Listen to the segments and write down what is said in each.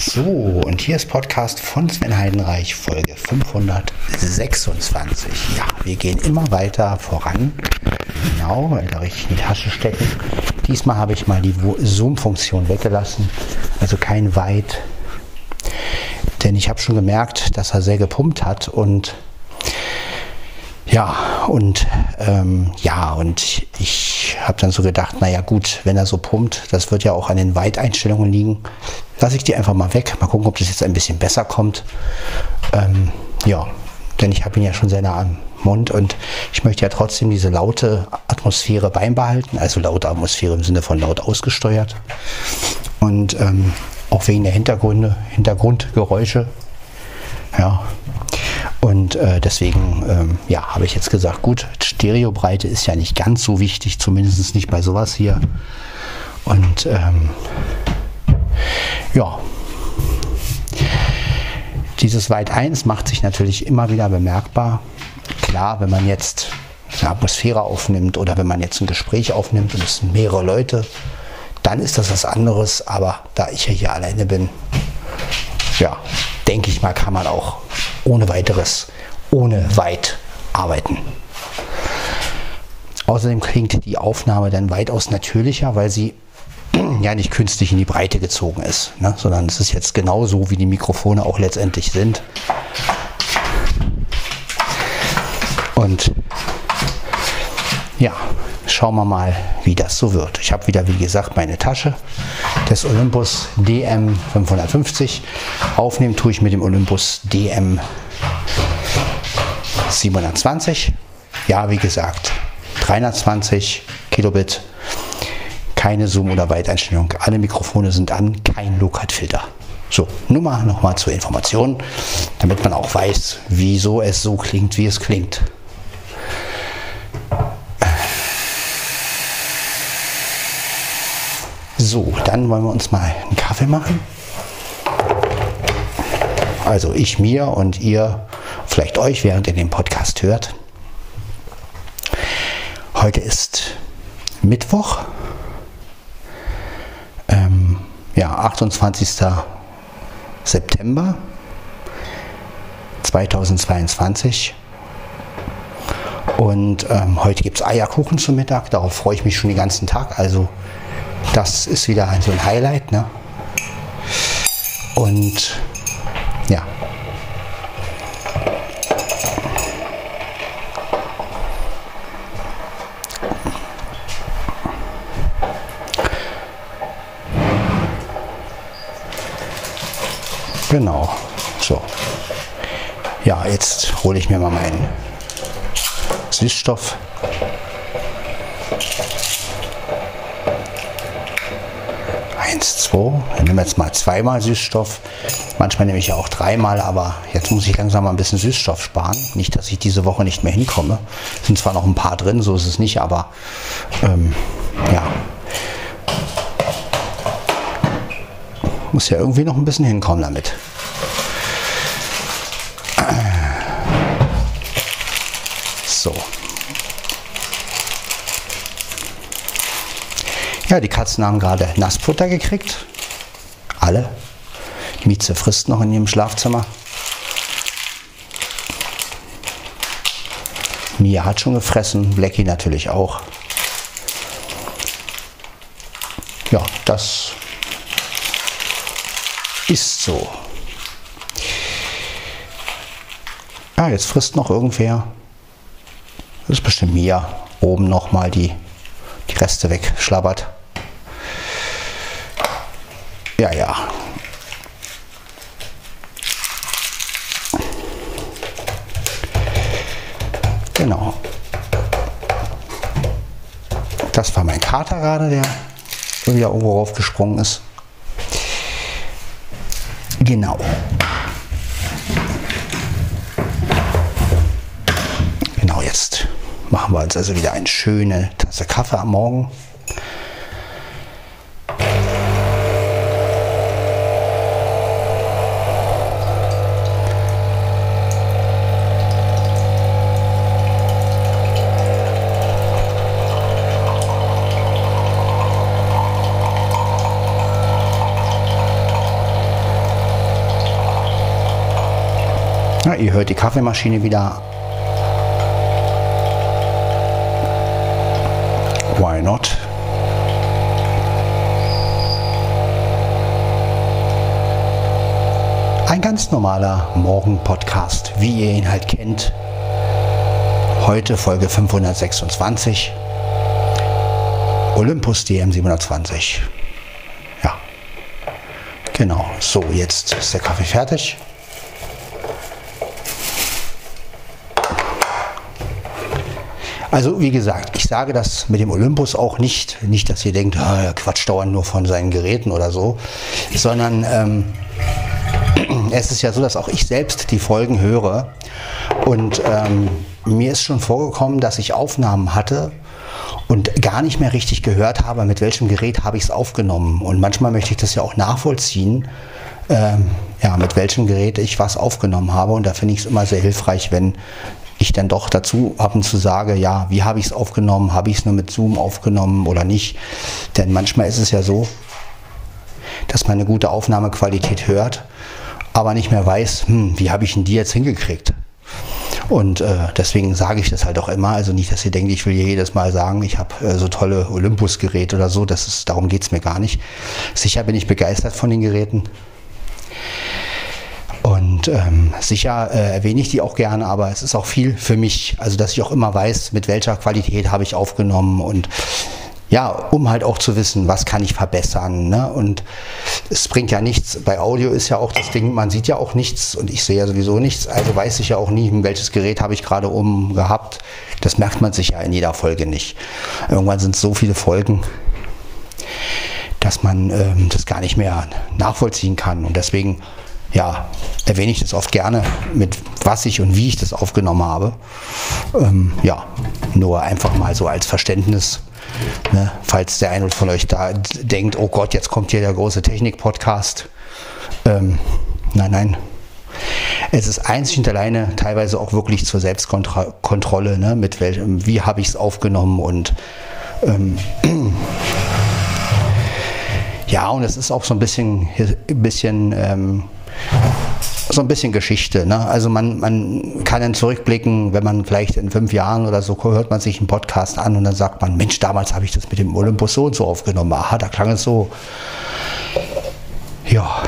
So, und hier ist Podcast von Sven Heidenreich, Folge 526. Ja, wir gehen immer weiter voran. Genau, weil da richtig in die Tasche stecken. Diesmal habe ich mal die Zoom-Funktion weggelassen, also kein Weit. Denn ich habe schon gemerkt, dass er sehr gepumpt hat und ja, und ähm, ja, und ich habe dann so gedacht, naja gut, wenn er so pumpt, das wird ja auch an den Weiteinstellungen liegen, lasse ich die einfach mal weg. Mal gucken, ob das jetzt ein bisschen besser kommt. Ähm, ja, denn ich habe ihn ja schon sehr nah am Mund und ich möchte ja trotzdem diese laute Atmosphäre beibehalten, also laute Atmosphäre im Sinne von laut ausgesteuert. Und ähm, auch wegen der Hintergründe, Hintergrundgeräusche. Ja, und äh, deswegen ähm, ja, habe ich jetzt gesagt, gut, Stereobreite ist ja nicht ganz so wichtig, zumindest nicht bei sowas hier. Und ähm, ja, dieses Weit 1 macht sich natürlich immer wieder bemerkbar. Klar, wenn man jetzt eine Atmosphäre aufnimmt oder wenn man jetzt ein Gespräch aufnimmt und es sind mehrere Leute, dann ist das was anderes. Aber da ich ja hier alleine bin, ja, denke ich mal, kann man auch ohne weiteres, ohne weit arbeiten. Außerdem klingt die Aufnahme dann weitaus natürlicher, weil sie ja nicht künstlich in die Breite gezogen ist, ne? sondern es ist jetzt genau so, wie die Mikrofone auch letztendlich sind. Und ja, schauen wir mal, wie das so wird. Ich habe wieder, wie gesagt, meine Tasche des Olympus DM 550. Aufnehmen tue ich mit dem Olympus DM 720. Ja, wie gesagt, 320 Kilobit, keine Zoom- oder Weiteinstellung. Alle Mikrofone sind an, kein Low-Cut-Filter. So, nur mal nochmal zur Information, damit man auch weiß, wieso es so klingt, wie es klingt. So, dann wollen wir uns mal einen Kaffee machen. Also ich mir und ihr, vielleicht euch, während ihr den Podcast hört. Heute ist Mittwoch, ähm, ja, 28. September 2022. Und ähm, heute gibt es Eierkuchen zum Mittag. Darauf freue ich mich schon den ganzen Tag. Also das ist wieder so ein Highlight. Ne? Und ja. Genau. So. Ja, jetzt hole ich mir mal meinen Süßstoff. Eins, zwei. Ich nehme jetzt mal zweimal Süßstoff. Manchmal nehme ich ja auch dreimal, aber jetzt muss ich langsam mal ein bisschen Süßstoff sparen. Nicht, dass ich diese Woche nicht mehr hinkomme. Sind zwar noch ein paar drin, so ist es nicht, aber ähm, ja. Muss ja irgendwie noch ein bisschen hinkommen damit. So. Die Katzen haben gerade Nassfutter gekriegt. Alle. Mieze frisst noch in ihrem Schlafzimmer. Mia hat schon gefressen, Blackie natürlich auch. Ja, das ist so. Ja, jetzt frisst noch irgendwer. Das ist bestimmt Mia. Oben nochmal die, die Reste wegschlabbert. Ja, ja. Genau. Das war mein Kater gerade, der wieder irgendwo raufgesprungen ist. Genau. Genau, jetzt machen wir uns also wieder eine schöne Tasse Kaffee am Morgen. Ihr hört die Kaffeemaschine wieder. Why not? Ein ganz normaler Morgen-Podcast, wie ihr ihn halt kennt. Heute Folge 526. Olympus DM 720. Ja. Genau. So, jetzt ist der Kaffee fertig. Also wie gesagt, ich sage das mit dem Olympus auch nicht, nicht, dass ihr denkt, ah, er quatscht dauernd nur von seinen Geräten oder so, sondern ähm, es ist ja so, dass auch ich selbst die Folgen höre und ähm, mir ist schon vorgekommen, dass ich Aufnahmen hatte und gar nicht mehr richtig gehört habe, mit welchem Gerät habe ich es aufgenommen. Und manchmal möchte ich das ja auch nachvollziehen, ähm, ja, mit welchem Gerät ich was aufgenommen habe. Und da finde ich es immer sehr hilfreich, wenn ich dann doch dazu ab und zu sage, ja, wie habe ich es aufgenommen? Habe ich es nur mit Zoom aufgenommen oder nicht? Denn manchmal ist es ja so, dass man eine gute Aufnahmequalität hört, aber nicht mehr weiß, hm, wie habe ich denn die jetzt hingekriegt? Und äh, deswegen sage ich das halt auch immer. Also nicht, dass ihr denkt, ich will jedes Mal sagen, ich habe äh, so tolle Olympus-Geräte oder so. Das ist, darum geht es mir gar nicht. Sicher bin ich begeistert von den Geräten. Und ähm, sicher äh, erwähne ich die auch gerne, aber es ist auch viel für mich, also dass ich auch immer weiß, mit welcher Qualität habe ich aufgenommen und ja, um halt auch zu wissen, was kann ich verbessern. Ne? Und es bringt ja nichts. Bei Audio ist ja auch das Ding, man sieht ja auch nichts und ich sehe ja sowieso nichts. Also weiß ich ja auch nie, welches Gerät habe ich gerade oben gehabt. Das merkt man sich ja in jeder Folge nicht. Irgendwann sind es so viele Folgen, dass man ähm, das gar nicht mehr nachvollziehen kann. Und deswegen ja, erwähne ich das oft gerne, mit was ich und wie ich das aufgenommen habe. Ähm, ja, nur einfach mal so als Verständnis, ne, falls der eine von euch da denkt, oh Gott, jetzt kommt hier der große Technik-Podcast. Ähm, nein, nein. Es ist einzig und alleine teilweise auch wirklich zur Selbstkontrolle, ne, mit welchem, wie habe ich es aufgenommen und ähm, ja, und es ist auch so ein bisschen, bisschen ähm, so ein bisschen Geschichte. Ne? Also man, man kann dann zurückblicken, wenn man vielleicht in fünf Jahren oder so hört man sich einen Podcast an und dann sagt man, Mensch, damals habe ich das mit dem Olympus so und so aufgenommen. Aha, da klang es so. Ja,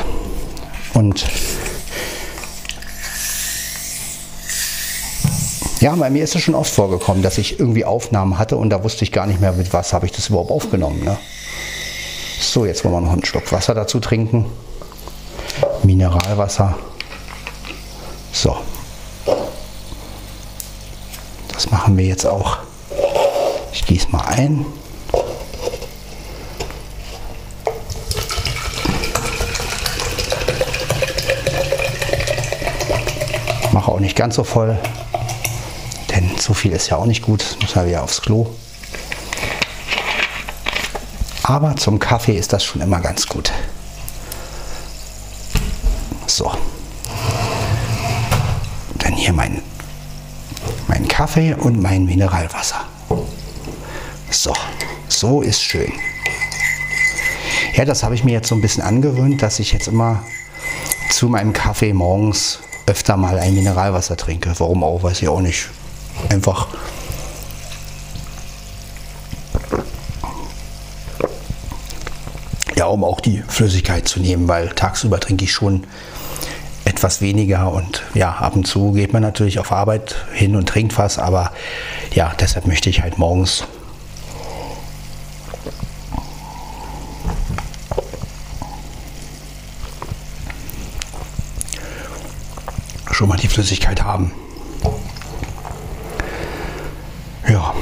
und ja, bei mir ist es schon oft vorgekommen, dass ich irgendwie Aufnahmen hatte und da wusste ich gar nicht mehr, mit was habe ich das überhaupt aufgenommen. Ne? So, jetzt wollen wir noch einen Schluck Wasser dazu trinken. Mineralwasser. So. Das machen wir jetzt auch. Ich gieße mal ein. Mache auch nicht ganz so voll, denn zu viel ist ja auch nicht gut. Muss ja wieder aufs Klo. Aber zum Kaffee ist das schon immer ganz gut. So. Dann hier mein, mein Kaffee und mein Mineralwasser. So, so ist schön. Ja, das habe ich mir jetzt so ein bisschen angewöhnt, dass ich jetzt immer zu meinem Kaffee morgens öfter mal ein Mineralwasser trinke. Warum auch, weiß ich auch nicht. Einfach ja, um auch die Flüssigkeit zu nehmen, weil tagsüber trinke ich schon etwas weniger und ja, ab und zu geht man natürlich auf Arbeit hin und trinkt was, aber ja, deshalb möchte ich halt morgens schon mal die Flüssigkeit haben. Ja.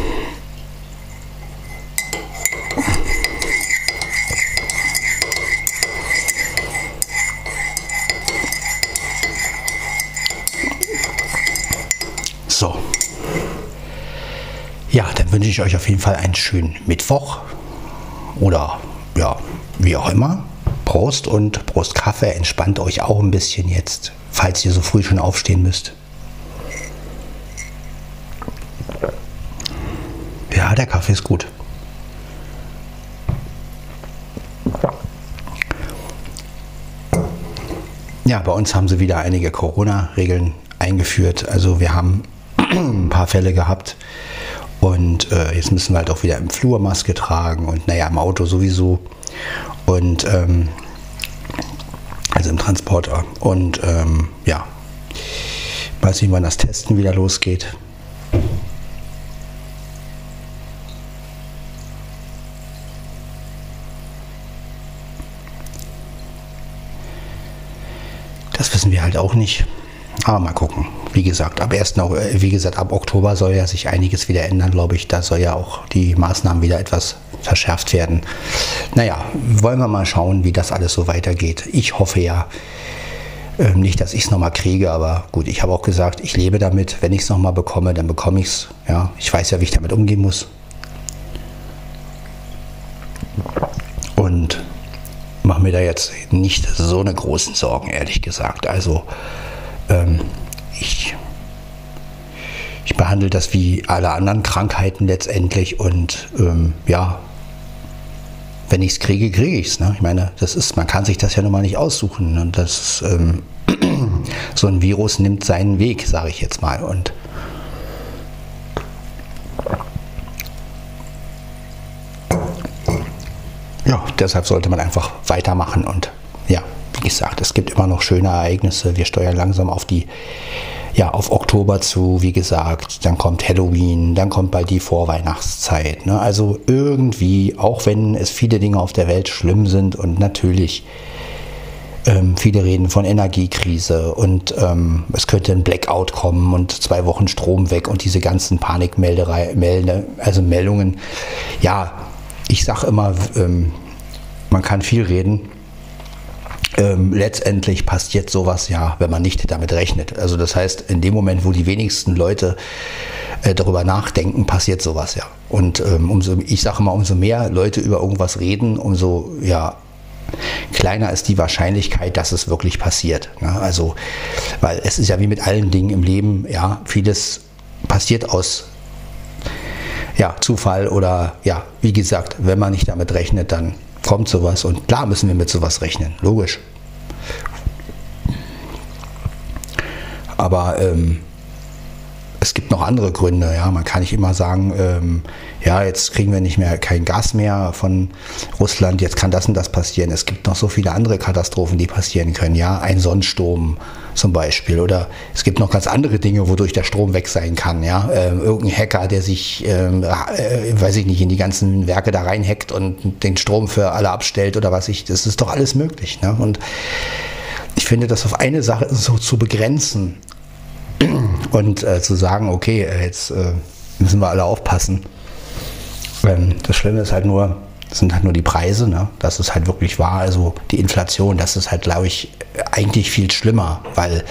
Ja, dann wünsche ich euch auf jeden Fall einen schönen Mittwoch oder ja, wie auch immer. Prost und Prost Kaffee. Entspannt euch auch ein bisschen jetzt, falls ihr so früh schon aufstehen müsst. Ja, der Kaffee ist gut. Ja, bei uns haben sie wieder einige Corona-Regeln eingeführt. Also wir haben ein paar Fälle gehabt und äh, jetzt müssen wir halt auch wieder im Flur Maske tragen und naja, im Auto sowieso. Und ähm, also im Transporter. Und ähm, ja, weiß nicht, wann das Testen wieder losgeht. Das wissen wir halt auch nicht. Aber mal gucken. Wie gesagt, ab 1. wie gesagt, ab Oktober soll ja sich einiges wieder ändern, glaube ich. Da soll ja auch die Maßnahmen wieder etwas verschärft werden. Naja, wollen wir mal schauen, wie das alles so weitergeht. Ich hoffe ja, ähm, nicht, dass ich es nochmal kriege, aber gut, ich habe auch gesagt, ich lebe damit. Wenn ich es nochmal bekomme, dann bekomme ich es. Ja, ich weiß ja, wie ich damit umgehen muss. Und mache mir da jetzt nicht so eine großen Sorgen, ehrlich gesagt. Also ähm, ich, ich behandle das wie alle anderen Krankheiten letztendlich und ähm, ja, wenn ich es kriege, kriege ich es. Ne? Ich meine, das ist, man kann sich das ja nun mal nicht aussuchen. Und das ähm, so ein Virus nimmt seinen Weg, sage ich jetzt mal. Und ja, deshalb sollte man einfach weitermachen und ja, wie gesagt, es gibt immer noch schöne Ereignisse. Wir steuern langsam auf die ja, auf Oktober zu, wie gesagt, dann kommt Halloween, dann kommt bald die Vorweihnachtszeit. Ne? Also irgendwie, auch wenn es viele Dinge auf der Welt schlimm sind und natürlich ähm, viele reden von Energiekrise und ähm, es könnte ein Blackout kommen und zwei Wochen Strom weg und diese ganzen Panikmelderei, Melde, also Meldungen. Ja, ich sage immer, ähm, man kann viel reden. Ähm, letztendlich passiert sowas ja, wenn man nicht damit rechnet. Also das heißt, in dem Moment, wo die wenigsten Leute äh, darüber nachdenken, passiert sowas ja. Und ähm, umso, ich sage mal, umso mehr Leute über irgendwas reden, umso ja, kleiner ist die Wahrscheinlichkeit, dass es wirklich passiert. Ne? Also, weil es ist ja wie mit allen Dingen im Leben, ja, vieles passiert aus ja, Zufall oder ja, wie gesagt, wenn man nicht damit rechnet, dann kommt sowas und klar müssen wir mit sowas rechnen, logisch. Aber ähm, es gibt noch andere Gründe. Ja, man kann nicht immer sagen, ähm, ja, jetzt kriegen wir nicht mehr kein Gas mehr von Russland, jetzt kann das und das passieren. Es gibt noch so viele andere Katastrophen, die passieren können. Ja, ein Sonnensturm zum Beispiel oder es gibt noch ganz andere Dinge, wodurch der Strom weg sein kann. Ja, ähm, irgendein Hacker, der sich, ähm, äh, weiß ich nicht, in die ganzen Werke da reinhackt und den Strom für alle abstellt oder was ich. Das ist doch alles möglich. Ne? Und ich finde, das auf eine Sache so zu begrenzen und äh, zu sagen, okay, äh, jetzt äh, müssen wir alle aufpassen. Das Schlimme ist halt nur, sind halt nur die Preise, ne? das ist halt wirklich wahr. Also die Inflation, das ist halt, glaube ich, eigentlich viel schlimmer, weil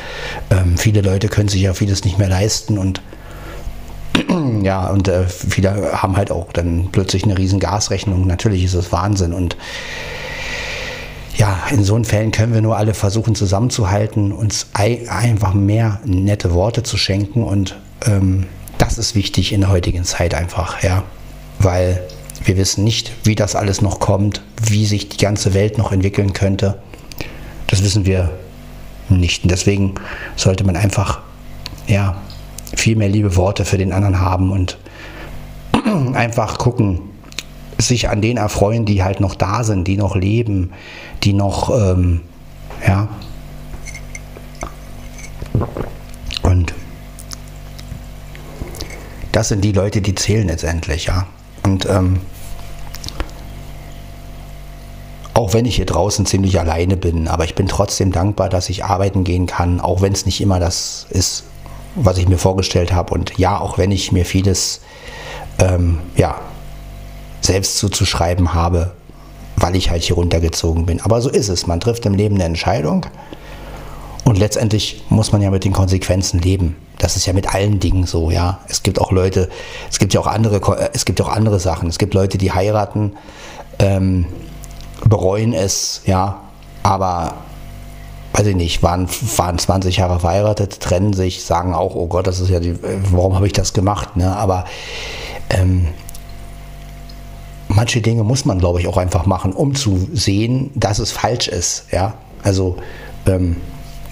ähm, viele Leute können sich ja vieles nicht mehr leisten und ja, und äh, viele haben halt auch dann plötzlich eine riesen Gasrechnung. Natürlich ist es Wahnsinn und ja, in so Fällen können wir nur alle versuchen zusammenzuhalten, uns einfach mehr nette Worte zu schenken und ähm, das ist wichtig in der heutigen Zeit einfach, ja, weil wir wissen nicht, wie das alles noch kommt, wie sich die ganze Welt noch entwickeln könnte. Das wissen wir nicht und deswegen sollte man einfach, ja, viel mehr liebe Worte für den anderen haben und einfach gucken, sich an denen erfreuen, die halt noch da sind, die noch leben, die noch, ähm, ja. Und das sind die Leute, die zählen letztendlich, ja. Und ähm, auch wenn ich hier draußen ziemlich alleine bin, aber ich bin trotzdem dankbar, dass ich arbeiten gehen kann, auch wenn es nicht immer das ist, was ich mir vorgestellt habe. Und ja, auch wenn ich mir vieles ähm, ja, selbst zuzuschreiben habe, weil ich halt hier runtergezogen bin. Aber so ist es. Man trifft im Leben eine Entscheidung und letztendlich muss man ja mit den Konsequenzen leben. Das ist ja mit allen Dingen so, ja. Es gibt auch Leute, es gibt ja auch andere, es gibt auch andere Sachen. Es gibt Leute, die heiraten, ähm, bereuen es, ja, aber weiß ich nicht, waren, waren 20 Jahre verheiratet, trennen sich, sagen auch, oh Gott, das ist ja die, warum habe ich das gemacht, ne? Aber ähm, manche Dinge muss man, glaube ich, auch einfach machen, um zu sehen, dass es falsch ist. Ja, also ähm,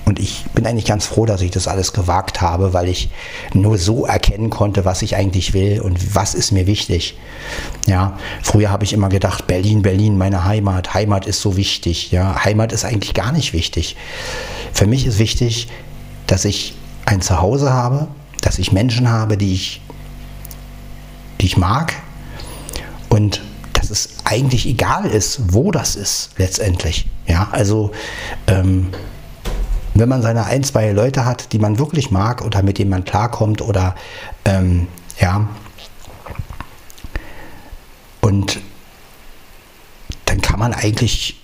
Und ich bin eigentlich ganz froh, dass ich das alles gewagt habe, weil ich nur so erkennen konnte, was ich eigentlich will und was ist mir wichtig. Ja, früher habe ich immer gedacht, Berlin, Berlin, meine Heimat, Heimat ist so wichtig. Ja, Heimat ist eigentlich gar nicht wichtig. Für mich ist wichtig, dass ich ein Zuhause habe, dass ich Menschen habe, die ich, die ich mag und dass es eigentlich egal ist, wo das ist letztendlich. Ja, also ähm, wenn man seine ein, zwei Leute hat, die man wirklich mag oder mit denen man klarkommt oder ähm, ja, und dann kann man eigentlich,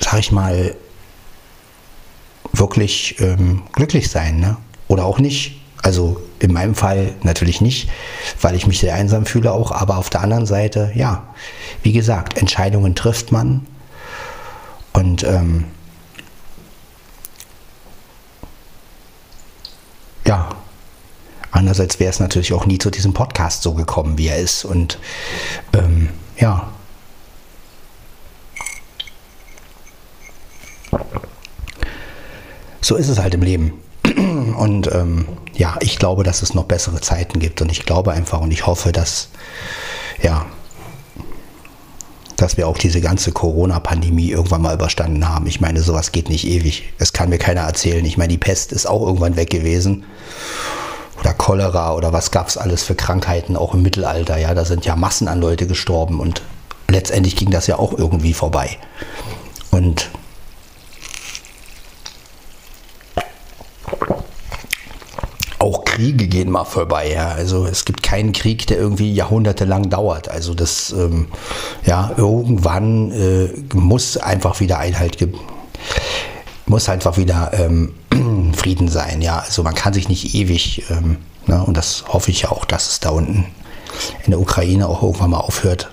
sag ich mal, wirklich ähm, glücklich sein, ne? Oder auch nicht. Also in meinem Fall natürlich nicht, weil ich mich sehr einsam fühle auch, aber auf der anderen Seite, ja, wie gesagt, Entscheidungen trifft man und ähm, ja, andererseits wäre es natürlich auch nie zu diesem Podcast so gekommen, wie er ist. Und ähm, ja. So ist es halt im Leben. Und ähm, ja, ich glaube, dass es noch bessere Zeiten gibt. Und ich glaube einfach und ich hoffe, dass, ja, dass wir auch diese ganze Corona-Pandemie irgendwann mal überstanden haben. Ich meine, sowas geht nicht ewig. Das kann mir keiner erzählen. Ich meine, die Pest ist auch irgendwann weg gewesen. Oder Cholera oder was gab es alles für Krankheiten, auch im Mittelalter. Ja, da sind ja Massen an Leute gestorben und letztendlich ging das ja auch irgendwie vorbei. Und Kriege gehen mal vorbei. Ja. Also es gibt keinen Krieg, der irgendwie jahrhundertelang dauert. Also das, ähm, ja, irgendwann äh, muss einfach wieder Einhalt muss einfach wieder ähm, Frieden sein. Ja, also man kann sich nicht ewig, ähm, ne, und das hoffe ich ja auch, dass es da unten in der Ukraine auch irgendwann mal aufhört.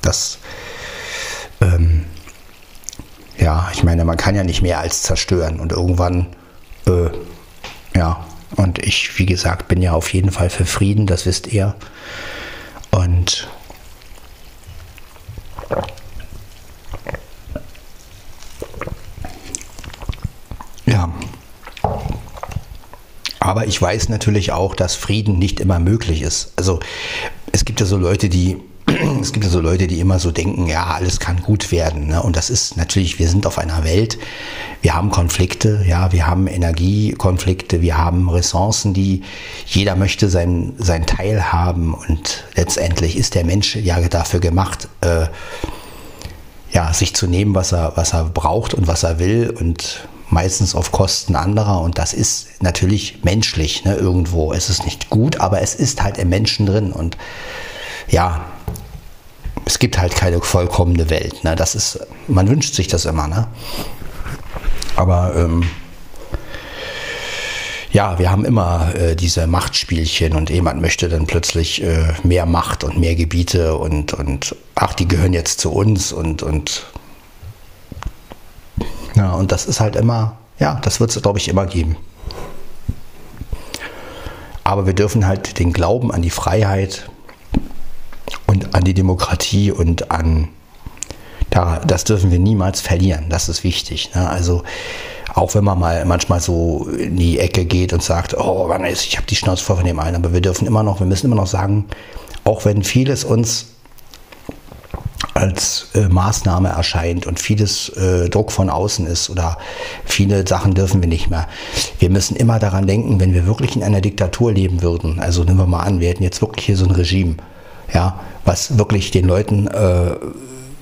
Dass, ähm, ja, ich meine, man kann ja nicht mehr als zerstören und irgendwann, äh, ja, und ich, wie gesagt, bin ja auf jeden Fall für Frieden, das wisst ihr. Und ja. Aber ich weiß natürlich auch, dass Frieden nicht immer möglich ist. Also es gibt ja so Leute, die es gibt ja so Leute, die immer so denken, ja, alles kann gut werden. Ne? Und das ist natürlich, wir sind auf einer Welt, wir haben Konflikte, ja, wir haben Energiekonflikte, wir haben Ressourcen, die jeder möchte sein, sein Teil haben. Und letztendlich ist der Mensch ja dafür gemacht, äh, ja, sich zu nehmen, was er, was er braucht und was er will und meistens auf Kosten anderer. Und das ist natürlich menschlich, ne, irgendwo. Es ist nicht gut, aber es ist halt im Menschen drin. Und ja, es gibt halt keine vollkommene Welt. Ne? Das ist, man wünscht sich das immer, ne? Aber ähm, ja, wir haben immer äh, diese Machtspielchen und jemand möchte dann plötzlich äh, mehr Macht und mehr Gebiete und, und ach, die gehören jetzt zu uns und, und ja, und das ist halt immer, ja, das wird es, glaube ich, immer geben. Aber wir dürfen halt den Glauben an die Freiheit an die Demokratie und an, das dürfen wir niemals verlieren. Das ist wichtig. Ne? Also auch wenn man mal manchmal so in die Ecke geht und sagt, oh, ich habe die Schnauze voll von dem einen, aber wir dürfen immer noch, wir müssen immer noch sagen, auch wenn vieles uns als äh, Maßnahme erscheint und vieles äh, Druck von außen ist oder viele Sachen dürfen wir nicht mehr. Wir müssen immer daran denken, wenn wir wirklich in einer Diktatur leben würden, also nehmen wir mal an, wir hätten jetzt wirklich hier so ein Regime, ja, was wirklich den Leuten äh,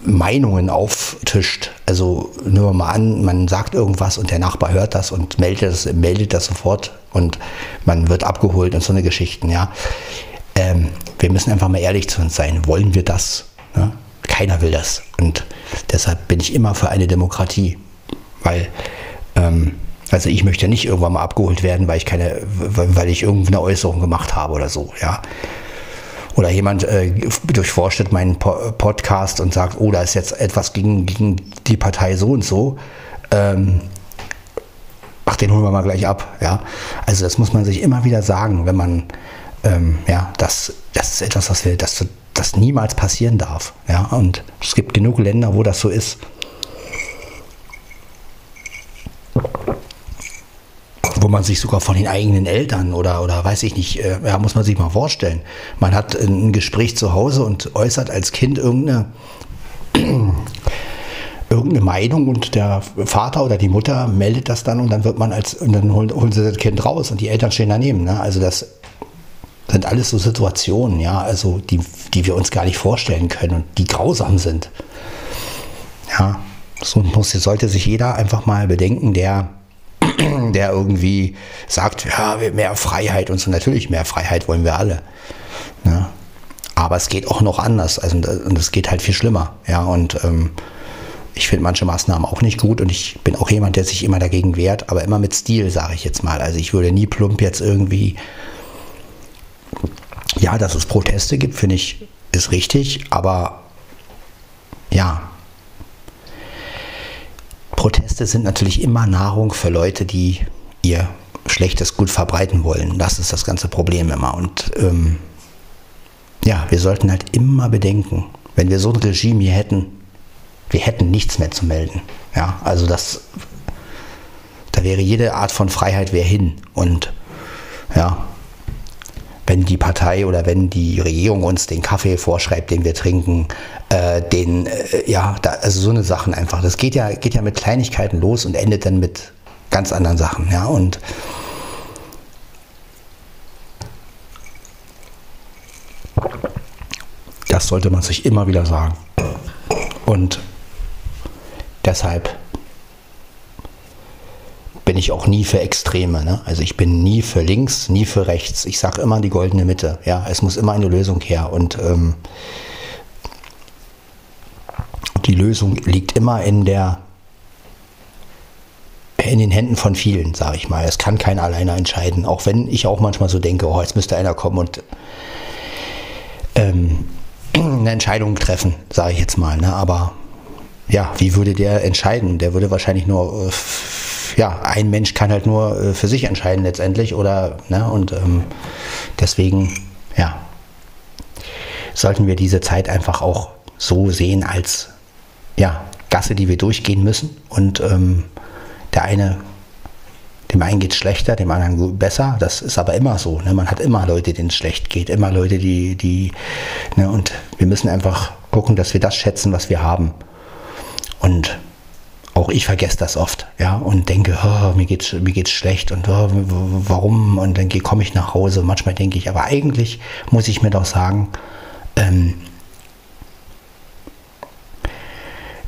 Meinungen auftischt. Also wir mal an, man sagt irgendwas und der Nachbar hört das und meldet das, meldet das sofort und man wird abgeholt und so eine Geschichten, ja. Ähm, wir müssen einfach mal ehrlich zu uns sein. Wollen wir das? Ne? Keiner will das. Und deshalb bin ich immer für eine Demokratie. Weil, ähm, also ich möchte nicht irgendwann mal abgeholt werden, weil ich keine, weil ich irgendeine Äußerung gemacht habe oder so, ja oder jemand äh, durchforstet meinen po Podcast und sagt, oh, da ist jetzt etwas gegen, gegen die Partei so und so. Ähm, ach, den holen wir mal gleich ab. Ja? Also das muss man sich immer wieder sagen, wenn man, ähm, ja, das, das ist etwas, was wir, das, das niemals passieren darf. Ja? Und es gibt genug Länder, wo das so ist. Wo man sich sogar von den eigenen Eltern oder, oder weiß ich nicht, äh, ja, muss man sich mal vorstellen. Man hat ein Gespräch zu Hause und äußert als Kind irgendeine, irgendeine Meinung und der Vater oder die Mutter meldet das dann und dann wird man als, und dann holen, holen sie das Kind raus und die Eltern stehen daneben. Ne? Also das sind alles so Situationen, ja, also die, die wir uns gar nicht vorstellen können und die grausam sind. Ja, so muss, sollte sich jeder einfach mal bedenken, der der irgendwie sagt, ja, mehr Freiheit und so. Natürlich, mehr Freiheit wollen wir alle. Ja. Aber es geht auch noch anders. Also, und es geht halt viel schlimmer. Ja, und ähm, ich finde manche Maßnahmen auch nicht gut und ich bin auch jemand, der sich immer dagegen wehrt, aber immer mit Stil, sage ich jetzt mal. Also ich würde nie plump jetzt irgendwie, ja, dass es Proteste gibt, finde ich, ist richtig, aber ja, Proteste sind natürlich immer Nahrung für Leute, die ihr Schlechtes gut verbreiten wollen. Das ist das ganze Problem immer. Und ähm, ja, wir sollten halt immer bedenken, wenn wir so ein Regime hier hätten, wir hätten nichts mehr zu melden. Ja, also das, da wäre jede Art von Freiheit wäre hin. Und ja, wenn die Partei oder wenn die Regierung uns den Kaffee vorschreibt, den wir trinken, äh, den, äh, ja, da, also so eine Sachen einfach. Das geht ja, geht ja mit Kleinigkeiten los und endet dann mit ganz anderen Sachen, ja, und das sollte man sich immer wieder sagen. Und deshalb bin ich auch nie für Extreme. Ne? Also ich bin nie für links, nie für rechts. Ich sage immer die goldene Mitte. Ja, es muss immer eine Lösung her. Und ähm, die Lösung liegt immer in der in den Händen von vielen, sage ich mal. Es kann keiner alleine entscheiden, auch wenn ich auch manchmal so denke, oh, jetzt müsste einer kommen und ähm, eine Entscheidung treffen, sage ich jetzt mal. Ne? Aber ja, wie würde der entscheiden? Der würde wahrscheinlich nur, äh, ja, ein Mensch kann halt nur äh, für sich entscheiden letztendlich oder, ne? Und ähm, deswegen, ja, sollten wir diese Zeit einfach auch so sehen als ja, Gasse, die wir durchgehen müssen. Und ähm, der eine, dem einen geht schlechter, dem anderen besser. Das ist aber immer so. Ne? Man hat immer Leute, denen es schlecht geht, immer Leute, die, die, ne? und wir müssen einfach gucken, dass wir das schätzen, was wir haben. Und auch ich vergesse das oft, ja, und denke, oh, mir geht's, mir geht's schlecht und oh, warum? Und dann komme ich nach Hause. Manchmal denke ich, aber eigentlich muss ich mir doch sagen, ähm,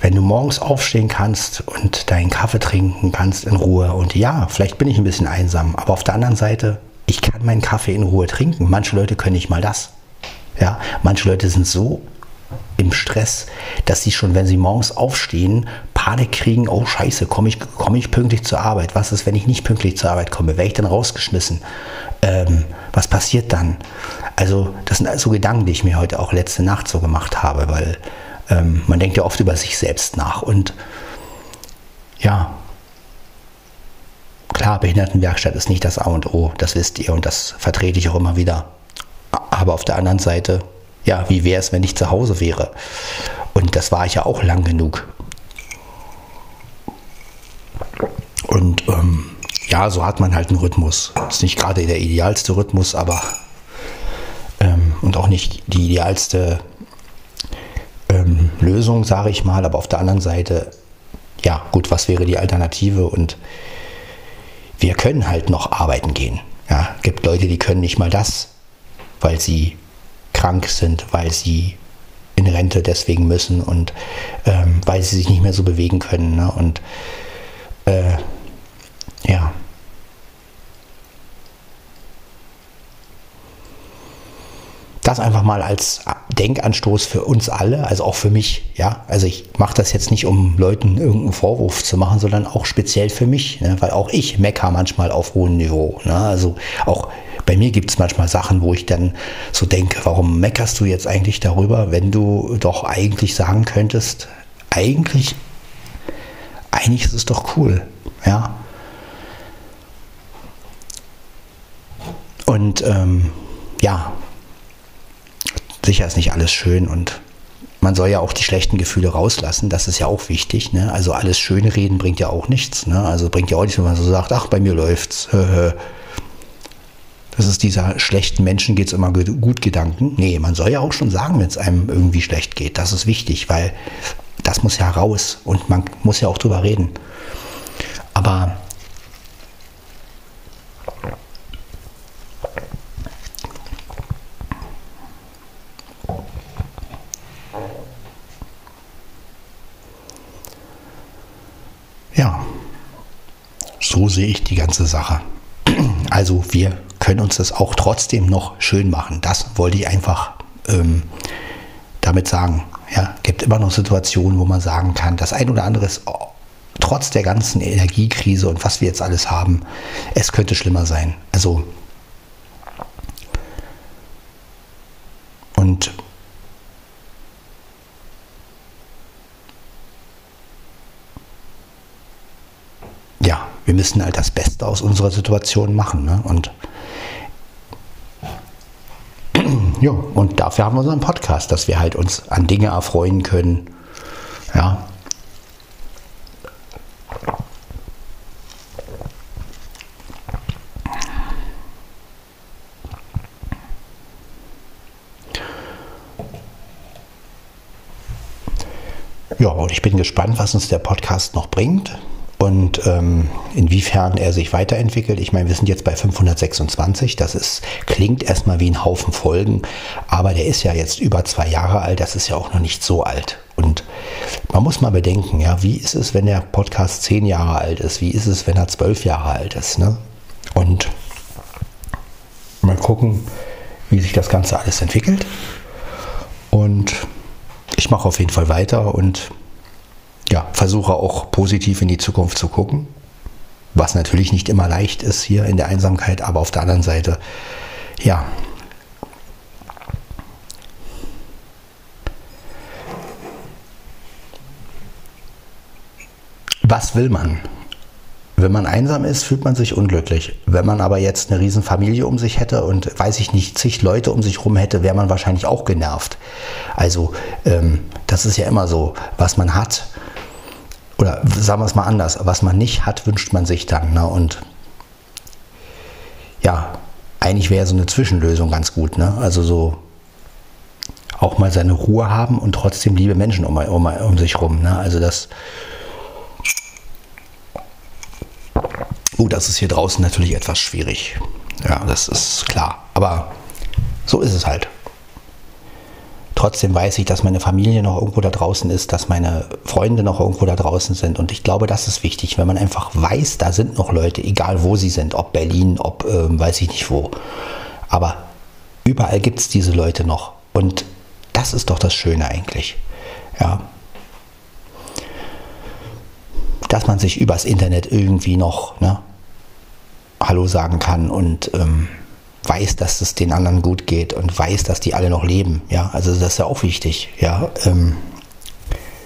wenn du morgens aufstehen kannst und deinen Kaffee trinken kannst in Ruhe und ja, vielleicht bin ich ein bisschen einsam, aber auf der anderen Seite, ich kann meinen Kaffee in Ruhe trinken. Manche Leute können nicht mal das. Ja, manche Leute sind so im Stress, dass sie schon, wenn sie morgens aufstehen, Panik kriegen, oh scheiße, komme ich, komm ich pünktlich zur Arbeit? Was ist, wenn ich nicht pünktlich zur Arbeit komme? Werde ich dann rausgeschmissen? Ähm, was passiert dann? Also das sind also Gedanken, die ich mir heute auch letzte Nacht so gemacht habe, weil ähm, man denkt ja oft über sich selbst nach. Und ja, klar, Behindertenwerkstatt ist nicht das A und O, das wisst ihr und das vertrete ich auch immer wieder. Aber auf der anderen Seite, ja, wie wäre es, wenn ich zu Hause wäre? Und das war ich ja auch lang genug. Und ähm, ja, so hat man halt einen Rhythmus. Ist nicht gerade der idealste Rhythmus, aber ähm, und auch nicht die idealste ähm, Lösung, sage ich mal, aber auf der anderen Seite, ja, gut, was wäre die Alternative? Und wir können halt noch arbeiten gehen. Ja, gibt Leute, die können nicht mal das, weil sie krank sind, weil sie in Rente deswegen müssen und ähm, weil sie sich nicht mehr so bewegen können. Ne? Und äh, ja, das einfach mal als Denkanstoß für uns alle, also auch für mich. Ja, also ich mache das jetzt nicht, um Leuten irgendeinen Vorwurf zu machen, sondern auch speziell für mich, ne? weil auch ich mecker manchmal auf hohem Niveau. Ne? Also auch bei mir gibt es manchmal Sachen, wo ich dann so denke, warum meckerst du jetzt eigentlich darüber, wenn du doch eigentlich sagen könntest, eigentlich, eigentlich ist es doch cool. Ja. Und ähm, ja, sicher ist nicht alles schön und man soll ja auch die schlechten Gefühle rauslassen, das ist ja auch wichtig. Ne? Also alles schöne reden bringt ja auch nichts. Ne? Also bringt ja auch nichts, wenn man so sagt, ach, bei mir läuft's. Das ist dieser schlechten Menschen geht es immer gut Gedanken. Nee, man soll ja auch schon sagen, wenn es einem irgendwie schlecht geht. Das ist wichtig, weil das muss ja raus und man muss ja auch drüber reden. Aber ja, so sehe ich die ganze Sache. Also wir können uns das auch trotzdem noch schön machen. Das wollte ich einfach ähm, damit sagen. Ja, gibt immer noch Situationen, wo man sagen kann, das ein oder andere ist oh, trotz der ganzen Energiekrise und was wir jetzt alles haben, es könnte schlimmer sein. Also und ja, wir müssen halt das Beste aus unserer Situation machen. Ne? Und ja, und dafür haben wir unseren Podcast, dass wir halt uns an Dinge erfreuen können. Ja. Ja, und ich bin gespannt, was uns der Podcast noch bringt und ähm, inwiefern er sich weiterentwickelt. Ich meine, wir sind jetzt bei 526, das ist, klingt erstmal wie ein Haufen Folgen, aber der ist ja jetzt über zwei Jahre alt, das ist ja auch noch nicht so alt. Und man muss mal bedenken, ja, wie ist es, wenn der Podcast zehn Jahre alt ist? Wie ist es, wenn er zwölf Jahre alt ist? Ne? Und mal gucken, wie sich das Ganze alles entwickelt. Und ich mache auf jeden Fall weiter und ja, versuche auch positiv in die Zukunft zu gucken. Was natürlich nicht immer leicht ist hier in der Einsamkeit, aber auf der anderen Seite, ja. Was will man? Wenn man einsam ist, fühlt man sich unglücklich. Wenn man aber jetzt eine Riesenfamilie um sich hätte und weiß ich nicht, zig Leute um sich herum hätte, wäre man wahrscheinlich auch genervt. Also ähm, das ist ja immer so, was man hat, sagen wir es mal anders, was man nicht hat, wünscht man sich dann. Ne? Und ja, eigentlich wäre so eine Zwischenlösung ganz gut. Ne? Also so auch mal seine Ruhe haben und trotzdem liebe Menschen um, um, um sich rum. Ne? Also das. Oh, das ist hier draußen natürlich etwas schwierig. Ja, das ist klar. Aber so ist es halt. Trotzdem weiß ich, dass meine Familie noch irgendwo da draußen ist, dass meine Freunde noch irgendwo da draußen sind. Und ich glaube, das ist wichtig, wenn man einfach weiß, da sind noch Leute, egal wo sie sind, ob Berlin, ob äh, weiß ich nicht wo. Aber überall gibt es diese Leute noch. Und das ist doch das Schöne eigentlich. Ja. Dass man sich übers Internet irgendwie noch ne, Hallo sagen kann und ähm, weiß, dass es den anderen gut geht und weiß, dass die alle noch leben. Ja, also das ist ja auch wichtig. Ja, ähm,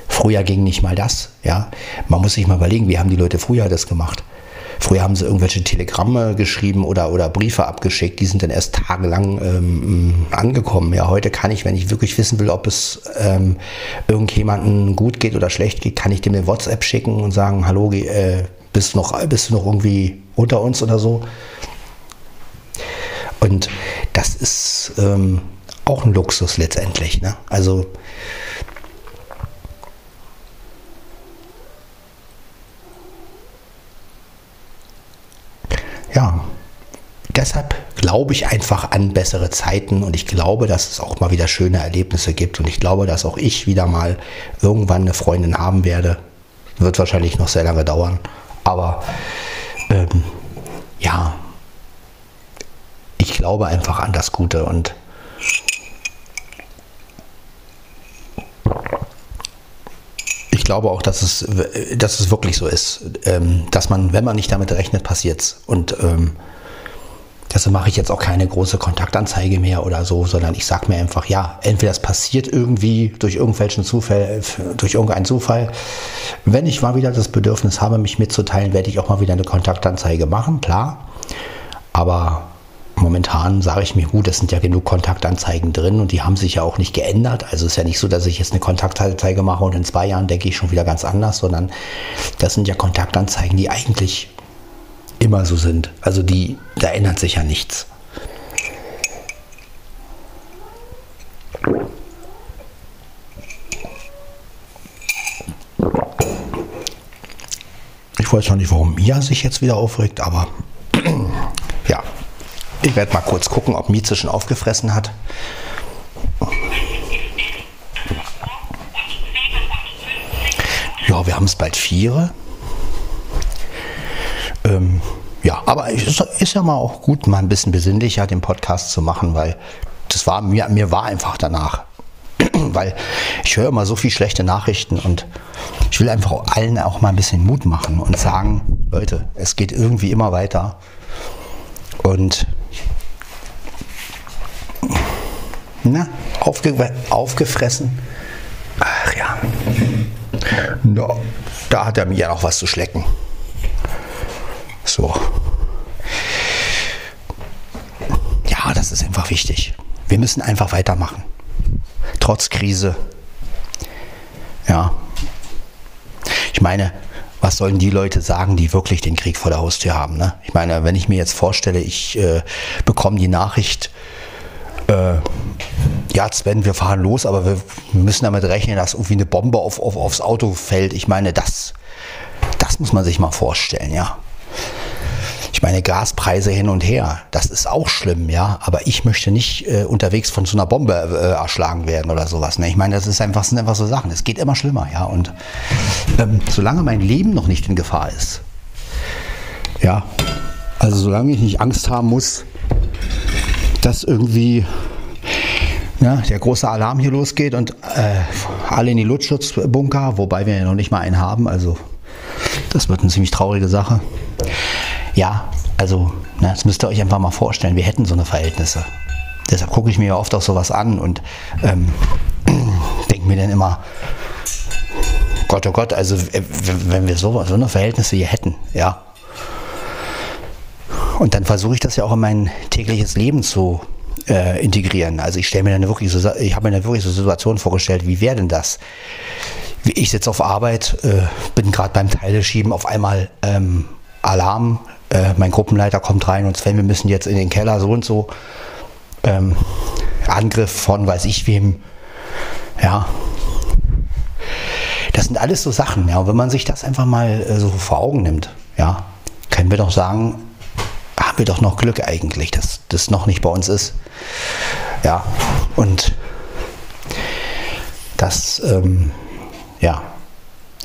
früher ging nicht mal das. Ja, man muss sich mal überlegen, wie haben die Leute früher das gemacht? Früher haben sie irgendwelche Telegramme geschrieben oder, oder Briefe abgeschickt, die sind dann erst tagelang ähm, angekommen. Ja, heute kann ich, wenn ich wirklich wissen will, ob es ähm, irgendjemandem gut geht oder schlecht geht, kann ich dem eine WhatsApp schicken und sagen, hallo, äh, bist, noch, bist du noch irgendwie unter uns oder so? Und das ist ähm, auch ein Luxus letztendlich. Ne? Also ja, deshalb glaube ich einfach an bessere Zeiten und ich glaube, dass es auch mal wieder schöne Erlebnisse gibt und ich glaube, dass auch ich wieder mal irgendwann eine Freundin haben werde. Wird wahrscheinlich noch sehr lange dauern, aber ähm, ja, ich glaube einfach an das Gute und ich glaube auch, dass es, dass es wirklich so ist, ähm, dass man, wenn man nicht damit rechnet, passiert es. Und ähm, deshalb mache ich jetzt auch keine große Kontaktanzeige mehr oder so, sondern ich sage mir einfach, ja, entweder es passiert irgendwie durch irgendwelchen Zufall, durch irgendeinen Zufall. Wenn ich mal wieder das Bedürfnis habe, mich mitzuteilen, werde ich auch mal wieder eine Kontaktanzeige machen, klar. Aber momentan sage ich mir, gut, es sind ja genug Kontaktanzeigen drin und die haben sich ja auch nicht geändert. Also es ist ja nicht so, dass ich jetzt eine Kontaktanzeige mache und in zwei Jahren denke ich schon wieder ganz anders, sondern das sind ja Kontaktanzeigen, die eigentlich immer so sind. Also die, da ändert sich ja nichts. Ich weiß noch nicht, warum Mia sich jetzt wieder aufregt, aber ich werde mal kurz gucken, ob Mieze schon aufgefressen hat. Ja, wir haben es bald vier. Ähm, ja, aber es ist ja mal auch gut, mal ein bisschen besinnlicher den Podcast zu machen, weil das war mir, mir war einfach danach. weil ich höre immer so viel schlechte Nachrichten und ich will einfach allen auch mal ein bisschen Mut machen und sagen, Leute, es geht irgendwie immer weiter. Und na, aufge aufgefressen. Ach ja. No, da hat er mir ja noch was zu schlecken. So. Ja, das ist einfach wichtig. Wir müssen einfach weitermachen. Trotz Krise. Ja. Ich meine, was sollen die Leute sagen, die wirklich den Krieg vor der Haustür haben? Ne? Ich meine, wenn ich mir jetzt vorstelle, ich äh, bekomme die Nachricht, äh, ja, Sven, wir fahren los, aber wir müssen damit rechnen, dass irgendwie eine Bombe auf, auf, aufs Auto fällt. Ich meine, das, das muss man sich mal vorstellen, ja. Ich meine, Gaspreise hin und her, das ist auch schlimm, ja. Aber ich möchte nicht äh, unterwegs von so einer Bombe äh, erschlagen werden oder sowas. Ne? Ich meine, das ist einfach, sind einfach so Sachen. Es geht immer schlimmer, ja. Und ähm, solange mein Leben noch nicht in Gefahr ist, ja, also solange ich nicht Angst haben muss, dass irgendwie ja, der große Alarm hier losgeht und äh, alle in die Luftschutzbunker, wobei wir ja noch nicht mal einen haben, also das wird eine ziemlich traurige Sache. Ja, also, na, das müsst ihr euch einfach mal vorstellen, wir hätten so eine Verhältnisse. Deshalb gucke ich mir ja oft auch sowas an und ähm, denke mir dann immer, Gott, oh Gott, also wenn wir so, so eine Verhältnisse hier hätten, ja. Und dann versuche ich das ja auch in mein tägliches Leben zu äh, integrieren. Also ich stelle mir dann wirklich so, ich habe mir dann wirklich so Situationen vorgestellt, wie wäre denn das? Ich sitze auf Arbeit, äh, bin gerade beim Teile schieben, auf einmal ähm, Alarm, äh, mein Gruppenleiter kommt rein und Sven, wir müssen jetzt in den Keller so und so. Ähm, Angriff von weiß ich wem. Ja. Das sind alles so Sachen, ja. Und wenn man sich das einfach mal äh, so vor Augen nimmt, ja, können wir doch sagen, haben wir doch noch Glück eigentlich, dass das noch nicht bei uns ist. Ja. Und das, ähm, ja,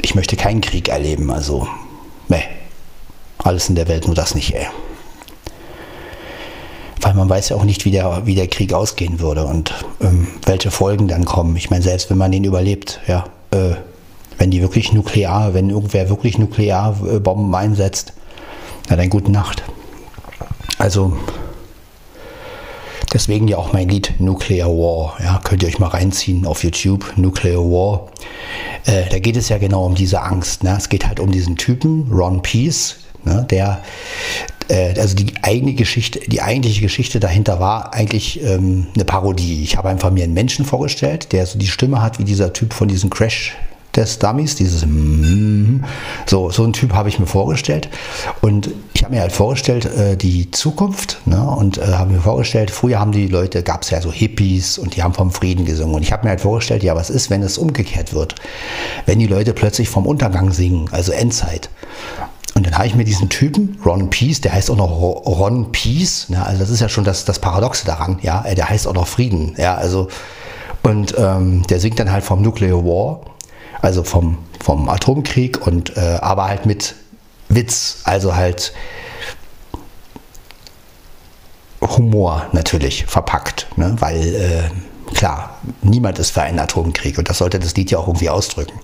ich möchte keinen Krieg erleben, also, nee. Alles in der Welt, nur das nicht, ey. Weil man weiß ja auch nicht, wie der, wie der Krieg ausgehen würde und ähm, welche Folgen dann kommen. Ich meine, selbst wenn man den überlebt, ja, äh, wenn die wirklich nuklear, wenn irgendwer wirklich Nuklearbomben einsetzt, na dann gute Nacht. Also deswegen ja auch mein Lied Nuclear War. Ja, könnt ihr euch mal reinziehen auf YouTube, Nuclear War. Äh, da geht es ja genau um diese Angst. Ne? Es geht halt um diesen Typen, Ron Peace, Ne, der, äh, also die eigene Geschichte, die eigentliche Geschichte dahinter war eigentlich ähm, eine Parodie. Ich habe einfach mir einen Menschen vorgestellt, der so die Stimme hat wie dieser Typ von diesem Crash des Dummies, dieses mm, so, so ein Typ habe ich mir vorgestellt. Und ich habe mir halt vorgestellt, äh, die Zukunft, ne, und äh, habe mir vorgestellt, früher haben die Leute, gab es ja so Hippies und die haben vom Frieden gesungen. Und ich habe mir halt vorgestellt, ja, was ist, wenn es umgekehrt wird? Wenn die Leute plötzlich vom Untergang singen, also Endzeit. Und dann habe ich mir diesen Typen, Ron Peace, der heißt auch noch Ron Peace, ne, also das ist ja schon das, das Paradoxe daran, ja, der heißt auch noch Frieden, ja, also, und ähm, der singt dann halt vom Nuclear War, also vom, vom Atomkrieg und äh, aber halt mit Witz, also halt Humor natürlich verpackt, ne, weil äh, klar, niemand ist für einen Atomkrieg und das sollte das Lied ja auch irgendwie ausdrücken.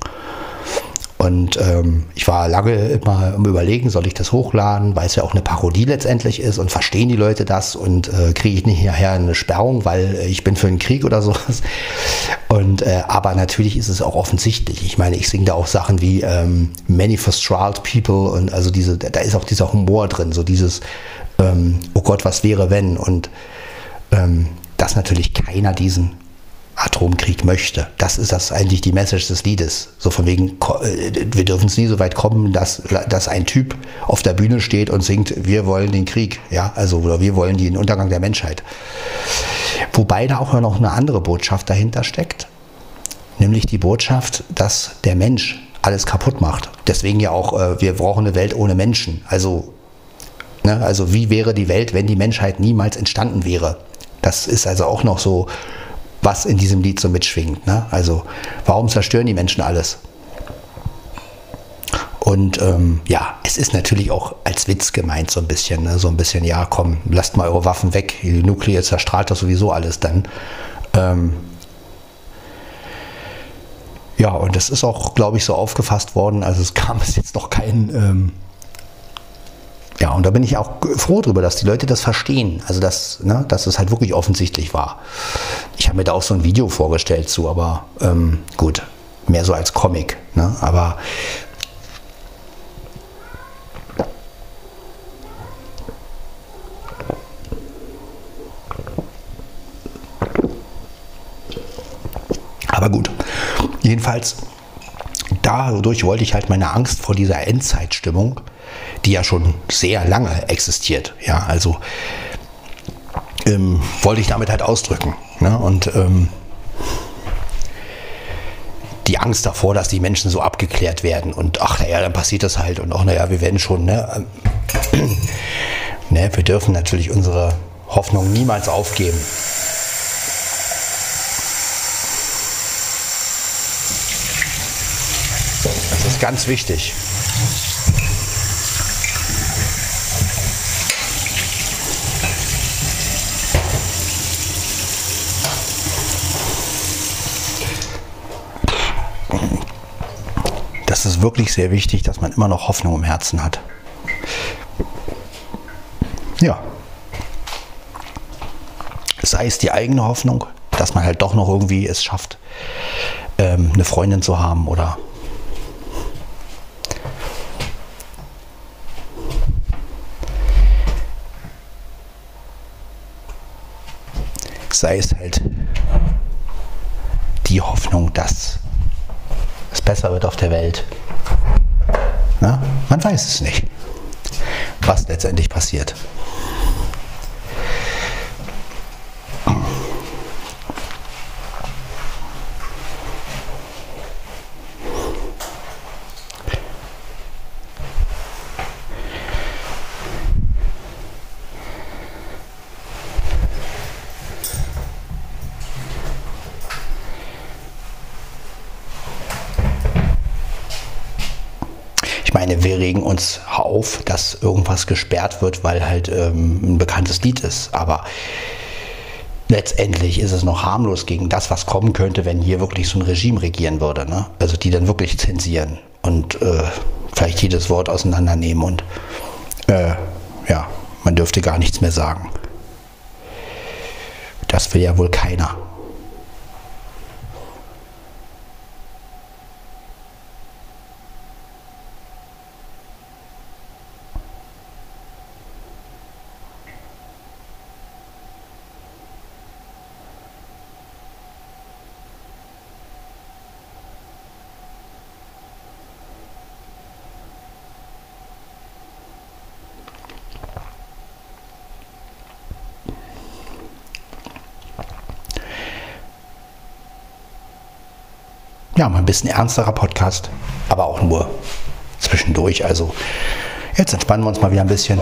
Und ähm, ich war lange immer am Überlegen, soll ich das hochladen, weil es ja auch eine Parodie letztendlich ist und verstehen die Leute das und äh, kriege ich nicht nachher eine Sperrung, weil äh, ich bin für einen Krieg oder sowas. Und äh, aber natürlich ist es auch offensichtlich. Ich meine, ich singe da auch Sachen wie ähm, Many Frustrated People und also diese, da ist auch dieser Humor drin, so dieses ähm, oh Gott, was wäre wenn? Und ähm, dass natürlich keiner diesen Atomkrieg möchte. Das ist das eigentlich die Message des Liedes. So von wegen, äh, wir dürfen es nie so weit kommen, dass, dass ein Typ auf der Bühne steht und singt, wir wollen den Krieg, ja, also oder wir wollen den Untergang der Menschheit. Wobei da auch noch eine andere Botschaft dahinter steckt, nämlich die Botschaft, dass der Mensch alles kaputt macht. Deswegen ja auch, äh, wir brauchen eine Welt ohne Menschen. Also, ne, also wie wäre die Welt, wenn die Menschheit niemals entstanden wäre? Das ist also auch noch so was in diesem Lied so mitschwingt. Ne? Also warum zerstören die Menschen alles? Und ähm, ja, es ist natürlich auch als Witz gemeint, so ein bisschen. Ne? So ein bisschen, ja, komm, lasst mal eure Waffen weg. Die Nuklear zerstrahlt das sowieso alles dann. Ähm, ja, und das ist auch, glaube ich, so aufgefasst worden. Also es kam bis jetzt noch kein ähm, ja, und da bin ich auch froh drüber, dass die Leute das verstehen. Also, dass, ne, dass es halt wirklich offensichtlich war. Ich habe mir da auch so ein Video vorgestellt zu, aber ähm, gut, mehr so als Comic. Ne? Aber Aber gut, jedenfalls dadurch wollte ich halt meine Angst vor dieser Endzeitstimmung die ja schon sehr lange existiert. Ja, also ähm, wollte ich damit halt ausdrücken. Ne? Und ähm, die Angst davor, dass die Menschen so abgeklärt werden und ach naja, dann passiert das halt und auch naja, wir werden schon, ne? Ähm, ne? Wir dürfen natürlich unsere Hoffnung niemals aufgeben. Das ist ganz wichtig. Ist wirklich sehr wichtig, dass man immer noch Hoffnung im Herzen hat. Ja. Sei es die eigene Hoffnung, dass man halt doch noch irgendwie es schafft, ähm, eine Freundin zu haben oder sei es halt die Hoffnung, dass es besser wird auf der Welt. Na, man weiß es nicht, was letztendlich passiert. meine, wir regen uns auf, dass irgendwas gesperrt wird, weil halt ähm, ein bekanntes Lied ist. Aber letztendlich ist es noch harmlos gegen das, was kommen könnte, wenn hier wirklich so ein Regime regieren würde. Ne? Also die dann wirklich zensieren und äh, vielleicht jedes Wort auseinandernehmen und äh, ja, man dürfte gar nichts mehr sagen. Das will ja wohl keiner. Ja, mal ein bisschen ernsterer Podcast, aber auch nur zwischendurch. Also jetzt entspannen wir uns mal wieder ein bisschen.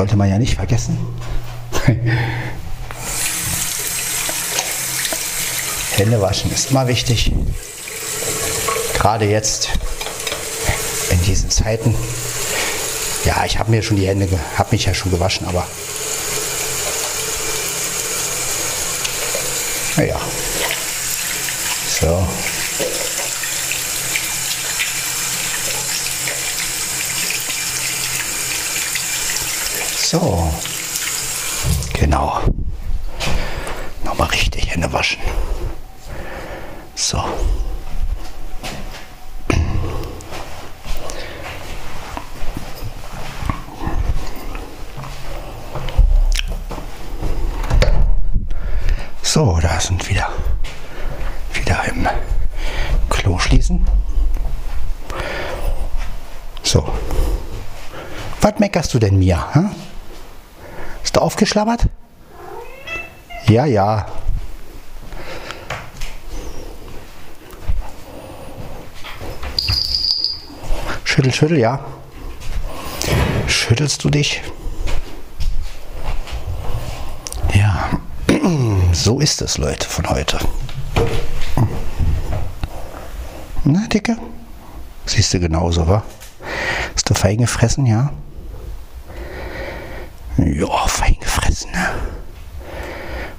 Sollte man ja nicht vergessen. Hände waschen ist immer wichtig. Gerade jetzt in diesen Zeiten. Ja, ich habe mir schon die Hände, habe mich ja schon gewaschen, aber naja. So. So. Genau. Nochmal richtig Hände waschen. So. So, da sind wieder wieder im Klo schließen. So. Was meckerst du denn mir? Hm? Aufgeschlabbert? Ja, ja. Schüttel, schüttel, ja. Schüttelst du dich? Ja, so ist es, Leute, von heute. Na, Dicke? Siehst du genauso, wa? Hast du fein gefressen, ja? Ja, fein gefressen, ne?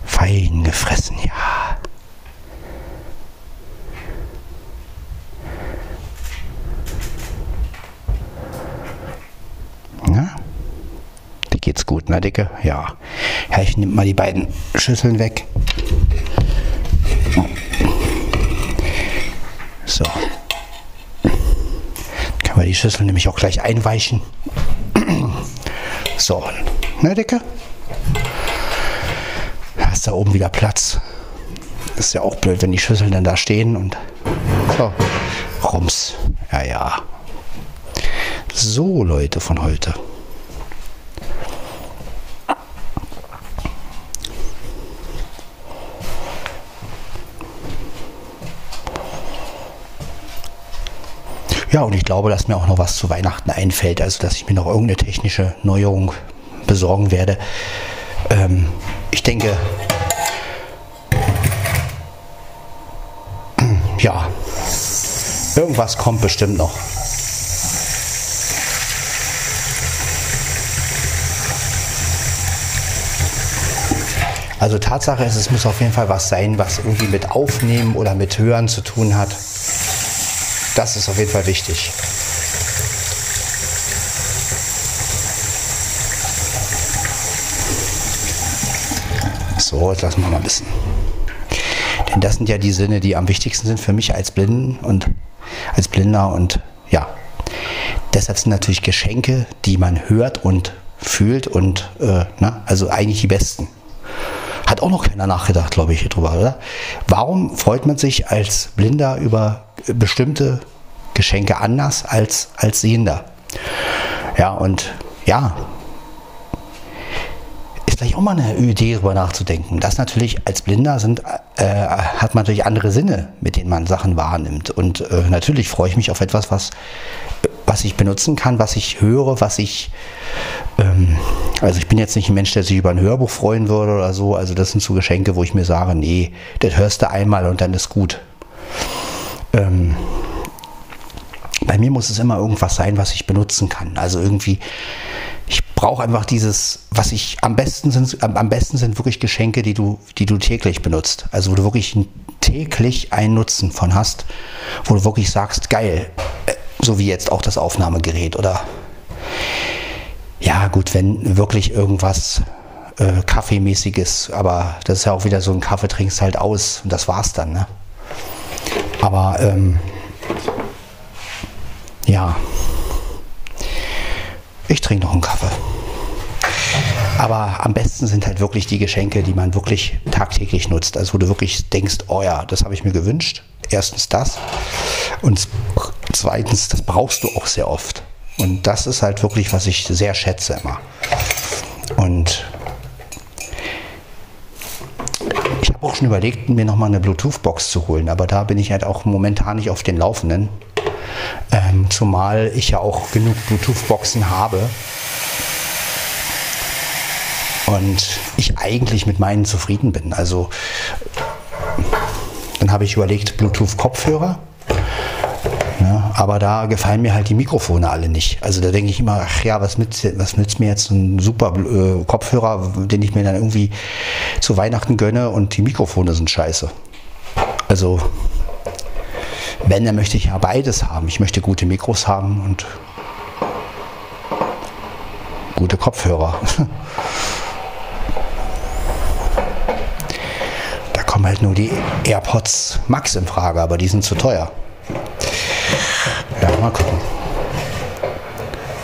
Fein gefressen, ja. Na? Dir geht's gut, na, Dicke? Ja. Ja, ich nehme mal die beiden Schüsseln weg. So. Können wir die Schüssel nämlich auch gleich einweichen. So, ne, Dicke? Hast da oben wieder Platz. ist ja auch blöd, wenn die Schüsseln dann da stehen und so, rums. Ja, ja. So, Leute von heute. Ja, und ich glaube, dass mir auch noch was zu Weihnachten einfällt, also dass ich mir noch irgendeine technische Neuerung besorgen werde. Ähm, ich denke, ja, irgendwas kommt bestimmt noch. Also Tatsache ist, es muss auf jeden Fall was sein, was irgendwie mit Aufnehmen oder mit Hören zu tun hat. Das ist auf jeden Fall wichtig. So, jetzt lassen wir mal ein bisschen. Denn das sind ja die Sinne, die am wichtigsten sind für mich als Blinden und als Blinder und ja. Deshalb sind natürlich Geschenke, die man hört und fühlt und äh, na, also eigentlich die besten. Hat auch noch keiner nachgedacht, glaube ich, drüber, oder? Warum freut man sich als Blinder über bestimmte Geschenke anders als als Sehender? Ja, und ja, vielleicht auch mal eine Idee, darüber nachzudenken. Das natürlich als Blinder sind, äh, hat man natürlich andere Sinne, mit denen man Sachen wahrnimmt. Und äh, natürlich freue ich mich auf etwas, was, was ich benutzen kann, was ich höre, was ich. Ähm, also ich bin jetzt nicht ein Mensch, der sich über ein Hörbuch freuen würde oder so. Also das sind so Geschenke, wo ich mir sage, nee, das hörst du einmal und dann ist gut. Ähm, bei mir muss es immer irgendwas sein, was ich benutzen kann. Also irgendwie, ich brauche einfach dieses, was ich am besten sind, am, besten sind wirklich Geschenke, die du, die du täglich benutzt. Also wo du wirklich täglich einen Nutzen von hast, wo du wirklich sagst, geil, äh, so wie jetzt auch das Aufnahmegerät oder ja gut, wenn wirklich irgendwas äh, Kaffeemäßiges, aber das ist ja auch wieder so ein Kaffee trinkst halt aus und das war's dann. Ne? Aber ähm, ja, ich trinke noch einen Kaffee. Aber am besten sind halt wirklich die Geschenke, die man wirklich tagtäglich nutzt. Also wo du wirklich denkst, oh ja, das habe ich mir gewünscht. erstens das und zweitens, das brauchst du auch sehr oft. Und das ist halt wirklich, was ich sehr schätze immer. Und ich habe auch schon überlegt, mir nochmal eine Bluetooth-Box zu holen, aber da bin ich halt auch momentan nicht auf den Laufenden. Ähm, zumal ich ja auch genug Bluetooth-Boxen habe. Und ich eigentlich mit meinen zufrieden bin. Also dann habe ich überlegt, Bluetooth-Kopfhörer ja, aber da gefallen mir halt die Mikrofone alle nicht. Also da denke ich immer, ach ja, was nützt, was nützt mir jetzt ein super äh, Kopfhörer, den ich mir dann irgendwie zu Weihnachten gönne und die Mikrofone sind scheiße. Also wenn, dann möchte ich ja beides haben. Ich möchte gute Mikros haben und gute Kopfhörer. da kommen halt nur die AirPods Max in Frage, aber die sind zu teuer. Ja, mal gucken.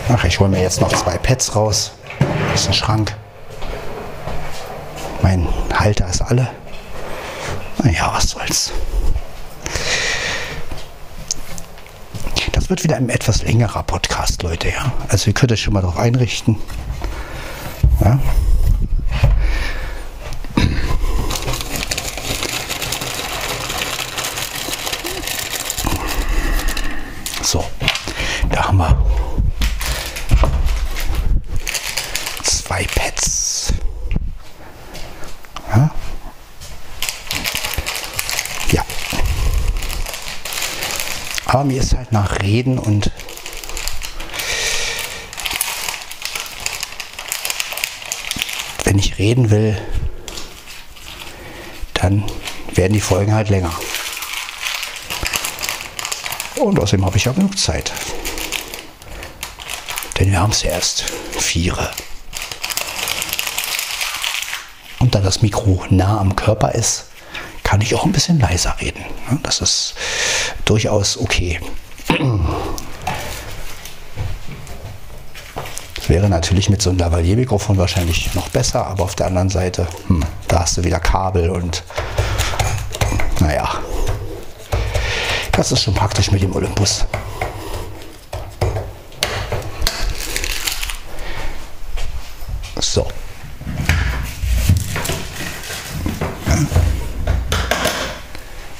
Ach, ich hole mir jetzt noch zwei Pads raus. Das ist ein Schrank. Mein Halter ist alle. Naja, was soll's. Wird wieder ein etwas längerer Podcast, Leute, ja. Also ihr könnt euch schon mal darauf einrichten. Ja. Aber mir ist halt nach Reden und wenn ich reden will, dann werden die Folgen halt länger. Und außerdem habe ich ja genug Zeit. Denn wir haben es ja erst viere. Und da das Mikro nah am Körper ist, kann ich auch ein bisschen leiser reden. Das ist durchaus okay. Wäre natürlich mit so einem Lavalier-Mikrofon wahrscheinlich noch besser, aber auf der anderen Seite, hm, da hast du wieder Kabel und naja, das ist schon praktisch mit dem Olympus. So.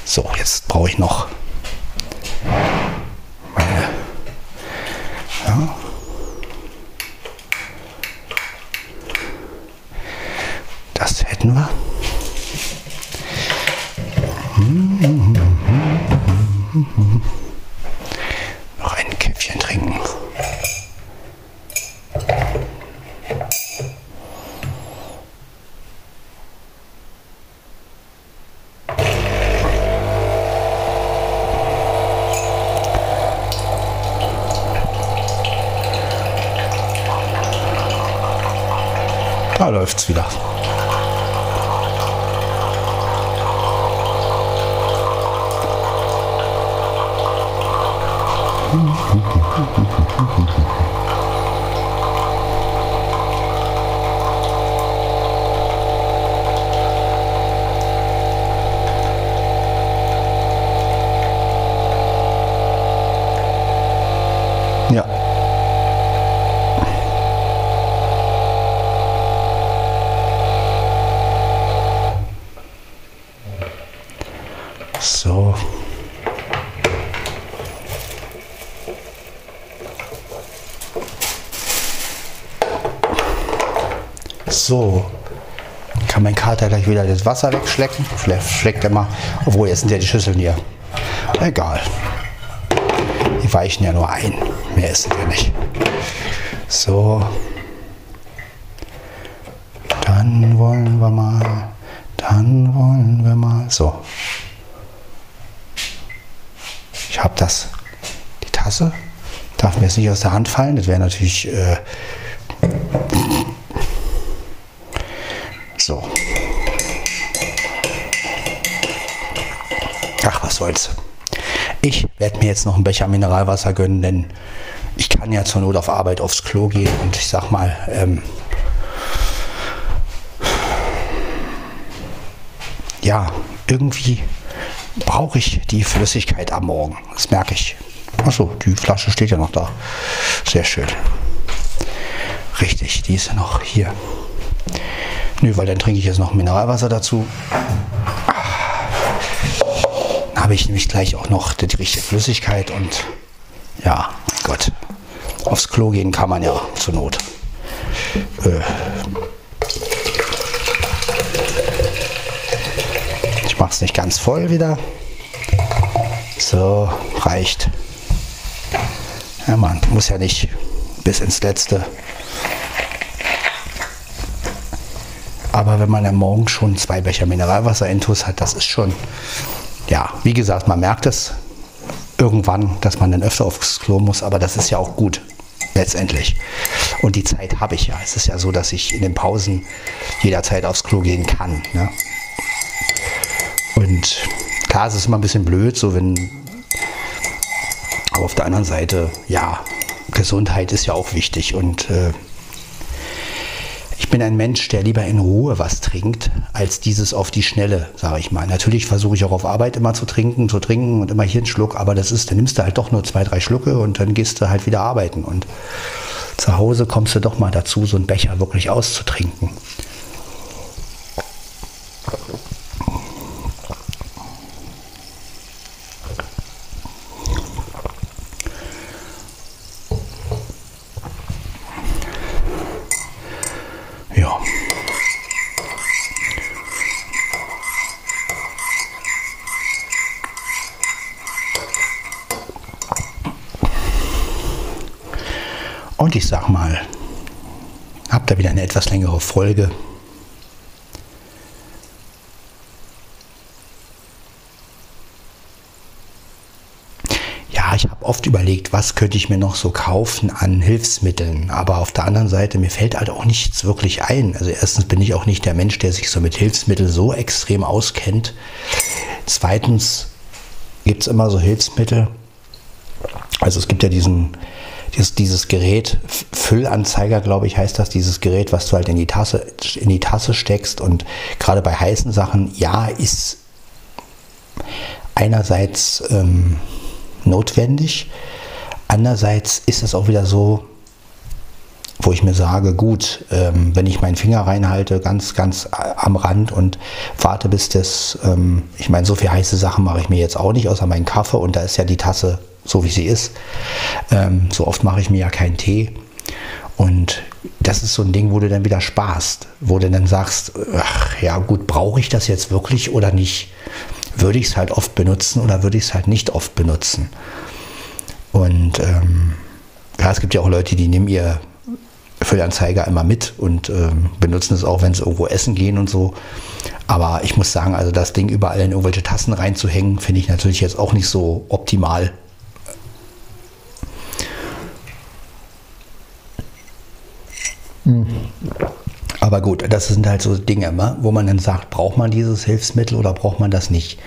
So, jetzt brauche ich noch läuft's wieder. So, kann mein Kater gleich wieder das Wasser wegschlecken. Schleckt er mal, obwohl jetzt sind ja die Schüsseln hier. Egal. Die weichen ja nur ein. Mehr ist ja nicht. So. Dann wollen wir mal. Dann wollen wir mal. So. Ich habe das. Die Tasse. Darf mir jetzt nicht aus der Hand fallen. Das wäre natürlich. Äh, werde mir jetzt noch einen Becher Mineralwasser gönnen, denn ich kann ja zur Not auf Arbeit aufs Klo gehen und ich sag mal, ähm, ja, irgendwie brauche ich die Flüssigkeit am Morgen. Das merke ich. Achso, die Flasche steht ja noch da. Sehr schön. Richtig, die ist ja noch hier. Nö, weil dann trinke ich jetzt noch Mineralwasser dazu. Habe ich nämlich gleich auch noch die richtige Flüssigkeit und ja, Gott. Aufs Klo gehen kann man ja zur Not. Äh, ich mache es nicht ganz voll wieder. So, reicht. Ja, man muss ja nicht bis ins Letzte. Aber wenn man am Morgen schon zwei Becher Mineralwasser intus hat, das ist schon, ja, wie gesagt, man merkt es irgendwann, dass man dann öfter aufs Klo muss, aber das ist ja auch gut, letztendlich. Und die Zeit habe ich ja. Es ist ja so, dass ich in den Pausen jederzeit aufs Klo gehen kann. Ne? Und klar, es ist immer ein bisschen blöd, so wenn. Aber auf der anderen Seite, ja, Gesundheit ist ja auch wichtig und äh, ich bin ein Mensch, der lieber in Ruhe was trinkt, als dieses auf die Schnelle, sage ich mal. Natürlich versuche ich auch auf Arbeit immer zu trinken, zu trinken und immer hier einen Schluck, aber das ist, dann nimmst du halt doch nur zwei, drei Schlucke und dann gehst du halt wieder arbeiten. Und zu Hause kommst du doch mal dazu, so einen Becher wirklich auszutrinken. Und ich sag mal, habt ihr wieder längere Folge. Ja, ich habe oft überlegt, was könnte ich mir noch so kaufen an Hilfsmitteln. Aber auf der anderen Seite, mir fällt halt auch nichts wirklich ein. Also erstens bin ich auch nicht der Mensch, der sich so mit Hilfsmitteln so extrem auskennt. Zweitens gibt es immer so Hilfsmittel. Also es gibt ja diesen dieses, dieses Gerät, Füllanzeiger, glaube ich, heißt das, dieses Gerät, was du halt in die Tasse, in die Tasse steckst und gerade bei heißen Sachen, ja, ist einerseits ähm, notwendig, andererseits ist es auch wieder so, wo ich mir sage, gut, ähm, wenn ich meinen Finger reinhalte, ganz, ganz äh, am Rand und warte, bis das, ähm, ich meine, so viel heiße Sachen mache ich mir jetzt auch nicht, außer meinen Kaffee und da ist ja die Tasse so wie sie ist. Ähm, so oft mache ich mir ja keinen Tee. Und das ist so ein Ding, wo du dann wieder sparst, wo du dann sagst, ach ja gut, brauche ich das jetzt wirklich oder nicht? Würde ich es halt oft benutzen oder würde ich es halt nicht oft benutzen? Und ähm, ja, es gibt ja auch Leute, die nehmen ihr Füllanzeiger immer mit und ähm, benutzen es auch, wenn sie irgendwo essen gehen und so. Aber ich muss sagen, also das Ding überall in irgendwelche Tassen reinzuhängen, finde ich natürlich jetzt auch nicht so optimal. Aber gut, das sind halt so Dinge, wo man dann sagt, braucht man dieses Hilfsmittel oder braucht man das nicht?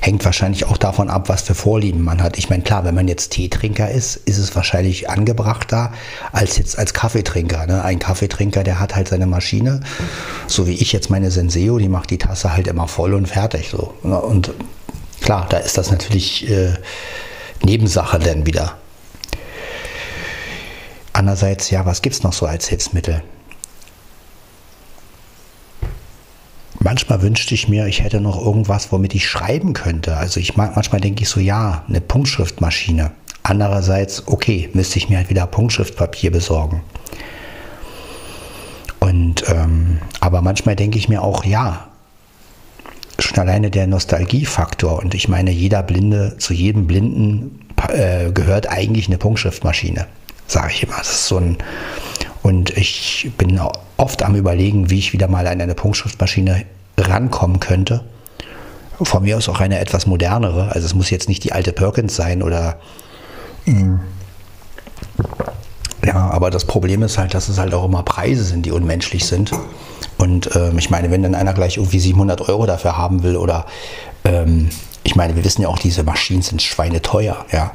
Hängt wahrscheinlich auch davon ab, was für Vorlieben man hat. Ich meine, klar, wenn man jetzt Teetrinker ist, ist es wahrscheinlich angebrachter als jetzt als Kaffeetrinker. Ne? Ein Kaffeetrinker, der hat halt seine Maschine, so wie ich jetzt meine Senseo, die macht die Tasse halt immer voll und fertig. So. Ne? Und klar, da ist das natürlich äh, Nebensache dann wieder. Andererseits, ja, was gibt es noch so als Hilfsmittel? Manchmal wünschte ich mir, ich hätte noch irgendwas, womit ich schreiben könnte. Also ich manchmal denke ich so, ja, eine Punktschriftmaschine. Andererseits, okay, müsste ich mir halt wieder Punktschriftpapier besorgen. Und ähm, aber manchmal denke ich mir auch, ja, schon alleine der Nostalgiefaktor. Und ich meine, jeder Blinde, zu jedem Blinden äh, gehört eigentlich eine Punktschriftmaschine sage ich immer. Das ist so ein und ich bin oft am überlegen, wie ich wieder mal an eine Punktschriftmaschine rankommen könnte. Von mir aus auch eine etwas modernere. Also es muss jetzt nicht die alte Perkins sein oder mhm. ja, aber das Problem ist halt, dass es halt auch immer Preise sind, die unmenschlich sind. Und ähm, ich meine, wenn dann einer gleich irgendwie 700 Euro dafür haben will oder ähm, ich meine, wir wissen ja auch, diese Maschinen sind schweineteuer, ja.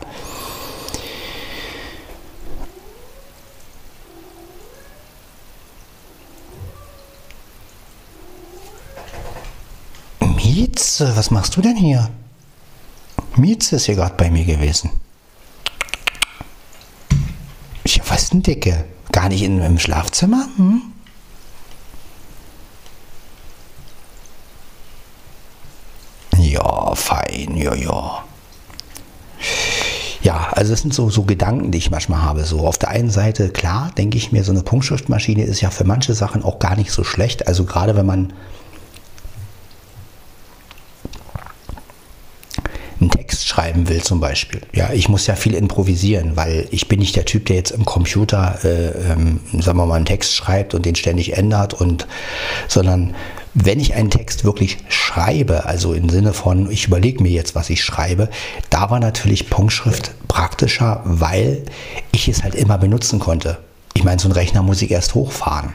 Mietze, was machst du denn hier? Mietze ist hier gerade bei mir gewesen. Ich was denn Dicke? Gar nicht in, im Schlafzimmer? Hm? Ja, fein, ja, ja. Ja, also das sind so, so Gedanken, die ich manchmal habe. So auf der einen Seite, klar, denke ich mir, so eine Punktschriftmaschine ist ja für manche Sachen auch gar nicht so schlecht. Also gerade wenn man einen Text schreiben will zum Beispiel. Ja, ich muss ja viel improvisieren, weil ich bin nicht der Typ, der jetzt im Computer, äh, ähm, sagen wir mal, einen Text schreibt und den ständig ändert und, sondern wenn ich einen Text wirklich schreibe, also im Sinne von, ich überlege mir jetzt, was ich schreibe, da war natürlich Punktschrift praktischer, weil ich es halt immer benutzen konnte. Ich meine, so ein Rechner muss ich erst hochfahren.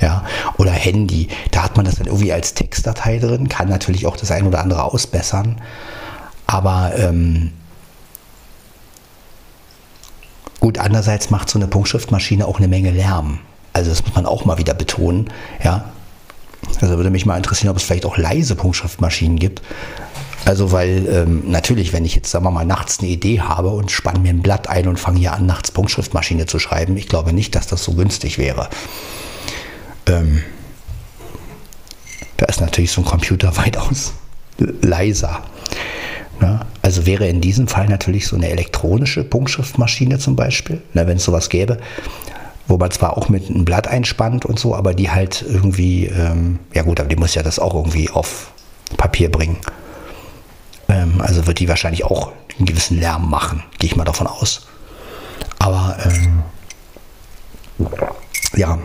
Ja, oder Handy, da hat man das dann irgendwie als Textdatei drin, kann natürlich auch das ein oder andere ausbessern. Aber ähm, gut, andererseits macht so eine Punktschriftmaschine auch eine Menge Lärm. Also das muss man auch mal wieder betonen. Ja, also würde mich mal interessieren, ob es vielleicht auch leise Punktschriftmaschinen gibt. Also weil ähm, natürlich, wenn ich jetzt, sagen wir mal, nachts eine Idee habe und spanne mir ein Blatt ein und fange hier an, nachts Punktschriftmaschine zu schreiben, ich glaube nicht, dass das so günstig wäre. Ähm, da ist natürlich so ein Computer weitaus leiser. Ne? Also wäre in diesem Fall natürlich so eine elektronische Punktschriftmaschine zum Beispiel, ne, wenn es sowas gäbe, wo man zwar auch mit einem Blatt einspannt und so, aber die halt irgendwie, ähm, ja gut, aber die muss ja das auch irgendwie auf Papier bringen. Ähm, also wird die wahrscheinlich auch einen gewissen Lärm machen, gehe ich mal davon aus. Aber ähm, ja,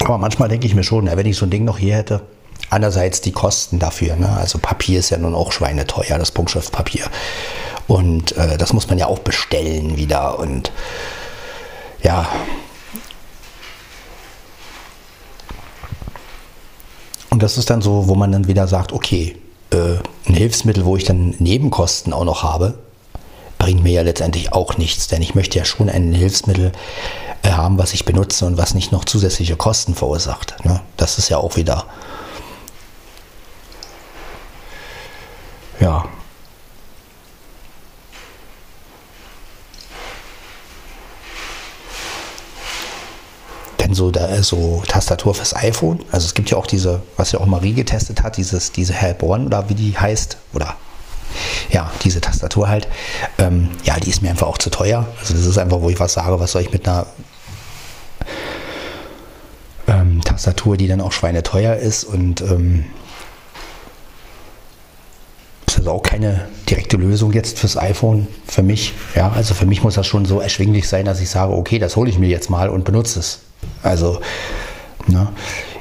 aber manchmal denke ich mir schon, wenn ich so ein Ding noch hier hätte, Andererseits die Kosten dafür. Ne? Also Papier ist ja nun auch schweineteuer, das Punktschriftpapier. Und äh, das muss man ja auch bestellen wieder. Und ja. Und das ist dann so, wo man dann wieder sagt, okay, äh, ein Hilfsmittel, wo ich dann Nebenkosten auch noch habe, bringt mir ja letztendlich auch nichts. Denn ich möchte ja schon ein Hilfsmittel äh, haben, was ich benutze und was nicht noch zusätzliche Kosten verursacht. Ne? Das ist ja auch wieder ja. Denn so, da, so Tastatur fürs iPhone, also es gibt ja auch diese, was ja auch Marie getestet hat, dieses, diese Help One oder wie die heißt, oder ja, diese Tastatur halt, ähm, ja, die ist mir einfach auch zu teuer. Also das ist einfach, wo ich was sage, was soll ich mit einer ähm, Tastatur, die dann auch schweineteuer ist und ähm, also auch keine direkte Lösung jetzt fürs iPhone für mich. Ja, also für mich muss das schon so erschwinglich sein, dass ich sage, okay, das hole ich mir jetzt mal und benutze es. Also, ne,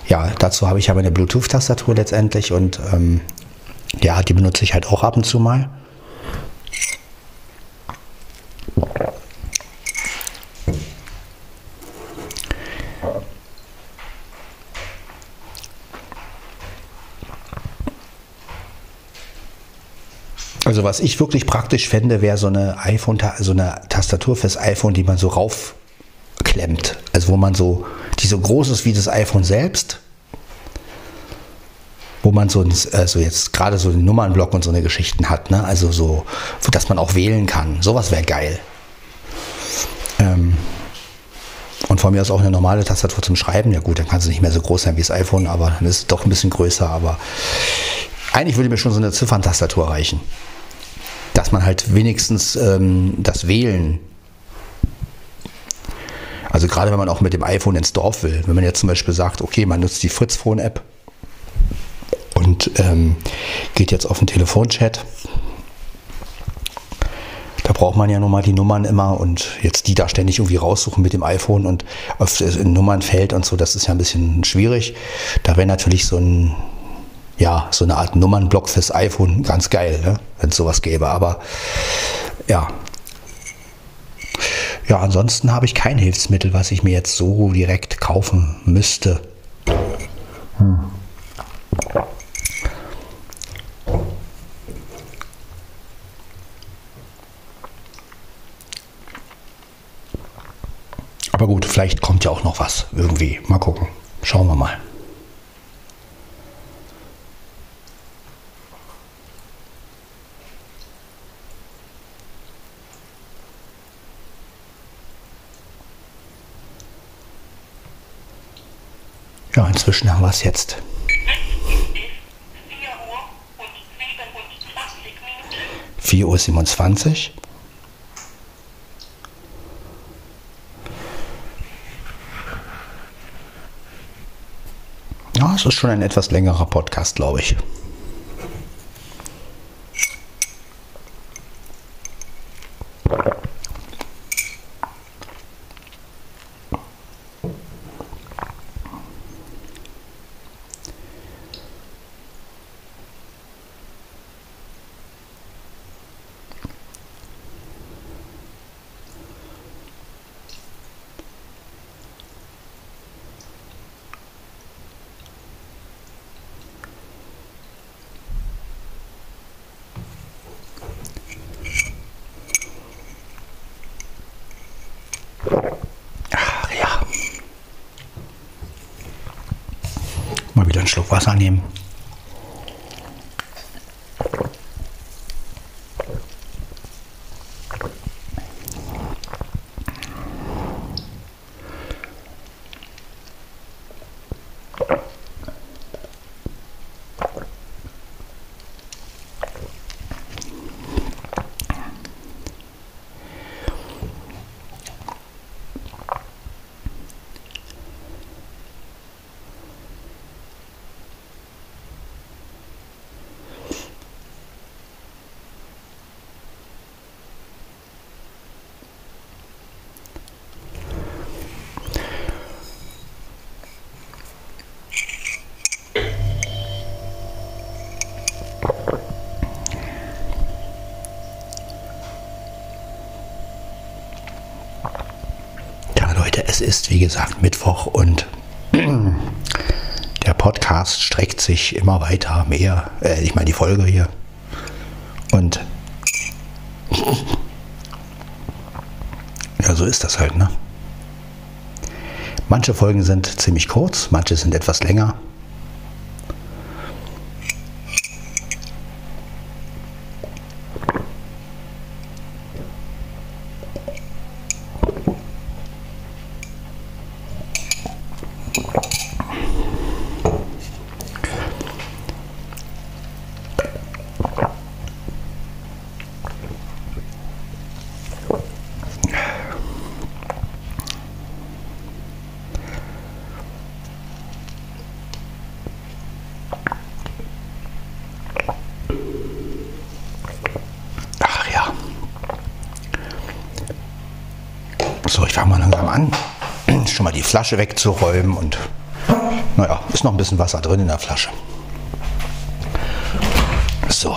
ja, dazu habe ich aber eine Bluetooth-Tastatur letztendlich und ähm, ja, die benutze ich halt auch ab und zu mal. Also was ich wirklich praktisch fände, wäre so eine iPhone, so eine Tastatur fürs iPhone, die man so raufklemmt. Also wo man so, die so groß ist wie das iPhone selbst, wo man so, also jetzt gerade so einen Nummernblock und so eine Geschichten hat, ne? Also so, dass man auch wählen kann. Sowas wäre geil. Ähm, und von mir aus auch eine normale Tastatur zum Schreiben. Ja gut, dann kann sie nicht mehr so groß sein wie das iPhone, aber dann ist es doch ein bisschen größer. Aber eigentlich würde mir schon so eine Zifferntastatur reichen dass man halt wenigstens ähm, das Wählen, also gerade wenn man auch mit dem iPhone ins Dorf will, wenn man jetzt zum Beispiel sagt, okay, man nutzt die Fritz Phone App und ähm, geht jetzt auf den Telefonchat, da braucht man ja nun mal die Nummern immer und jetzt die da ständig irgendwie raussuchen mit dem iPhone und auf Nummernfeld und so, das ist ja ein bisschen schwierig. Da wäre natürlich so ein ja, so eine Art Nummernblock fürs iPhone, ganz geil, ne? wenn es sowas gäbe. Aber ja. Ja, ansonsten habe ich kein Hilfsmittel, was ich mir jetzt so direkt kaufen müsste. Hm. Aber gut, vielleicht kommt ja auch noch was irgendwie. Mal gucken. Schauen wir mal. Ja, inzwischen haben wir es jetzt. 4 Uhr 27. Ja, es ist schon ein etwas längerer Podcast, glaube ich. Schluck Wasser nehmen. Es ist, wie gesagt, Mittwoch und der Podcast streckt sich immer weiter mehr. Äh, ich meine, die Folge hier. Und ja, so ist das halt, ne? Manche Folgen sind ziemlich kurz, manche sind etwas länger. So, ich fange mal langsam an, schon mal die Flasche wegzuräumen und naja, ist noch ein bisschen Wasser drin in der Flasche. So.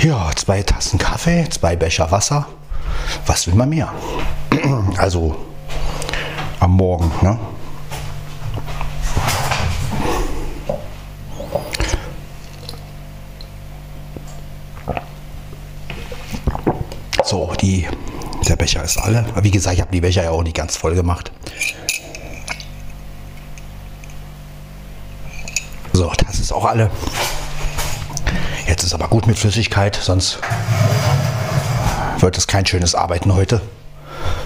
Ja, zwei Tassen Kaffee, zwei Becher Wasser. Was will man mehr? Also am Morgen, ne? So, die der Becher ist alle. Aber wie gesagt, ich habe die Becher ja auch nicht ganz voll gemacht. So, das ist auch alle. Jetzt ist aber gut mit Flüssigkeit, sonst wird es kein schönes Arbeiten heute,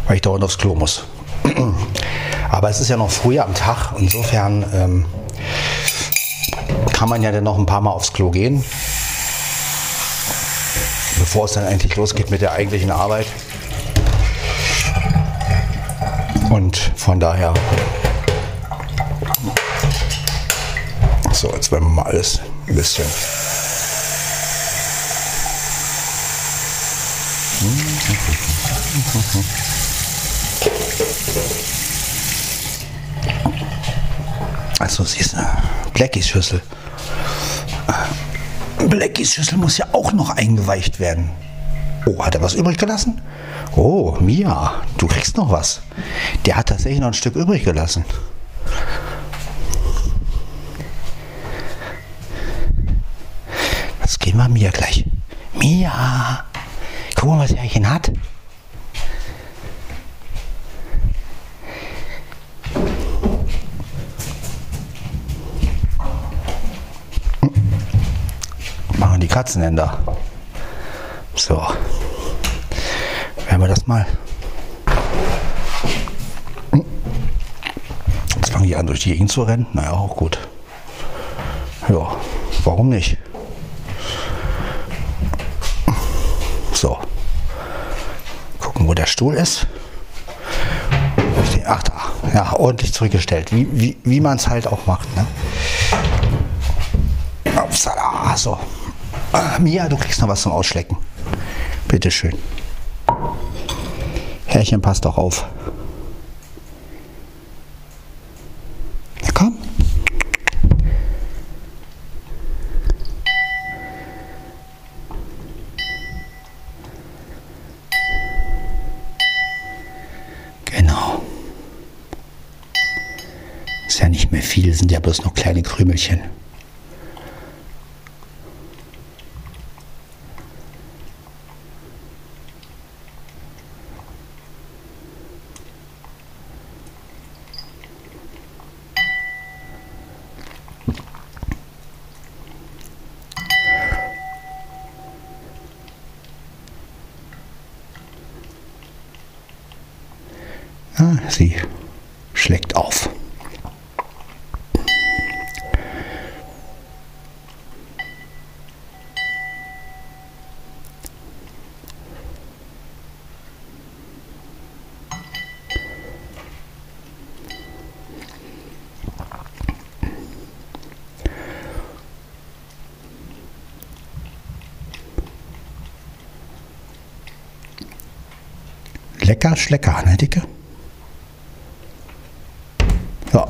weil ich dauernd aufs Klo muss. Aber es ist ja noch früh am Tag, insofern ähm, kann man ja dann noch ein paar Mal aufs Klo gehen, bevor es dann endlich losgeht mit der eigentlichen Arbeit. Und von daher. So, jetzt werden wir mal alles ein bisschen. Also siehst du, Blackies Schüssel. Blackies Schüssel muss ja auch noch eingeweicht werden. Oh, hat er was übrig gelassen? Oh, Mia, du kriegst noch was. Der hat tatsächlich noch ein Stück übrig gelassen. Das gehen wir Mia gleich. Mia, guck mal, was er hier hat. Machen die Katzenhänder. So werden wir das mal fange ich an, durch die Gegend zu rennen. Naja, auch gut. Ja, warum nicht? So. Gucken, wo der Stuhl ist. Ach da, ja, ordentlich zurückgestellt. Wie, wie, wie man es halt auch macht. Ne? Upsala, so. Mia, du kriegst noch was zum Ausschlecken. Bitteschön. Herrchen, passt doch auf. Na komm. Genau. Ist ja nicht mehr viel, sind ja bloß noch kleine Krümelchen. Ah, sie schlägt auf. Lecker, schlecker, ne, Dicke? Ja,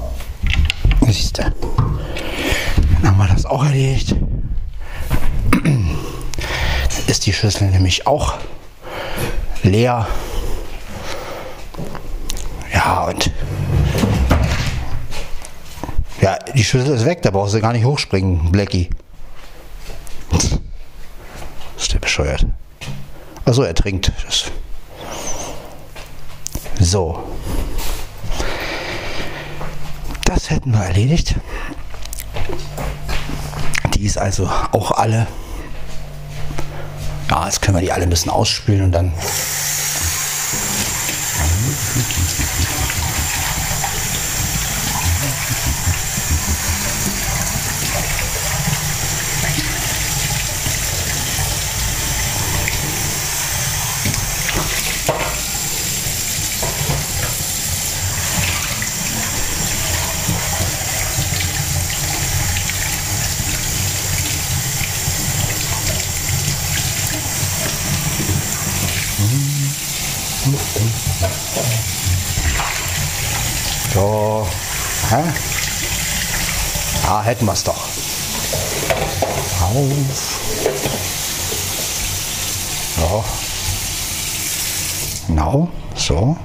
siehst du. Dann haben wir das auch erledigt. Ist die Schüssel nämlich auch leer. Ja, und ja, die Schüssel ist weg, da brauchst du gar nicht hochspringen, Blackie. Ist der bescheuert? Also er trinkt. Das. So. Hätten wir erledigt. Die ist also auch alle. Ja, jetzt können wir die alle ein bisschen ausspülen und dann. So. Hä? Ja, hätten wir es doch. Auf. So. Genau, so.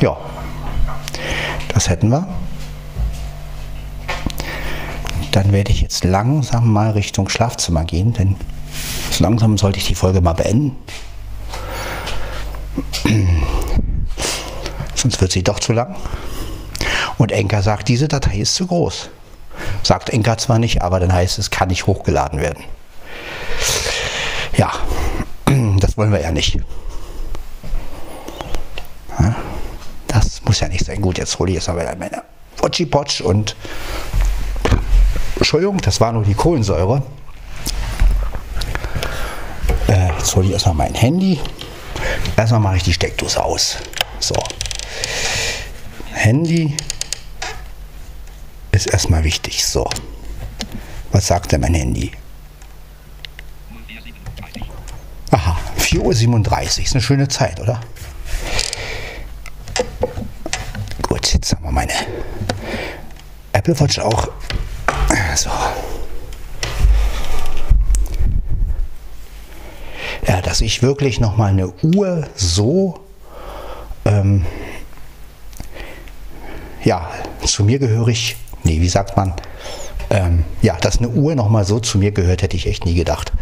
Ja. Das hätten wir. Dann werde ich jetzt langsam mal Richtung Schlafzimmer gehen, denn langsam sollte ich die Folge mal beenden. Sonst wird sie doch zu lang. Und Enker sagt, diese Datei ist zu groß. Sagt Enker zwar nicht, aber dann heißt es, kann nicht hochgeladen werden. Ja, das wollen wir ja nicht. Das muss ja nicht sein. Gut, jetzt hole ich jetzt mal meine Potschi-Potsch und Entschuldigung, das war nur die Kohlensäure. Äh, jetzt hole ich erstmal mein Handy. Erstmal mache ich die Steckdose aus. So. Handy ist erstmal wichtig. So. Was sagt denn mein Handy? Aha, 4.37 Uhr. Ist eine schöne Zeit, oder? Gut, jetzt haben wir meine Apple Watch auch. So. Ja, dass ich wirklich noch mal eine Uhr so ähm, ja, zu mir gehörig, nee, wie sagt man, ähm, ja, dass eine Uhr nochmal so zu mir gehört, hätte ich echt nie gedacht.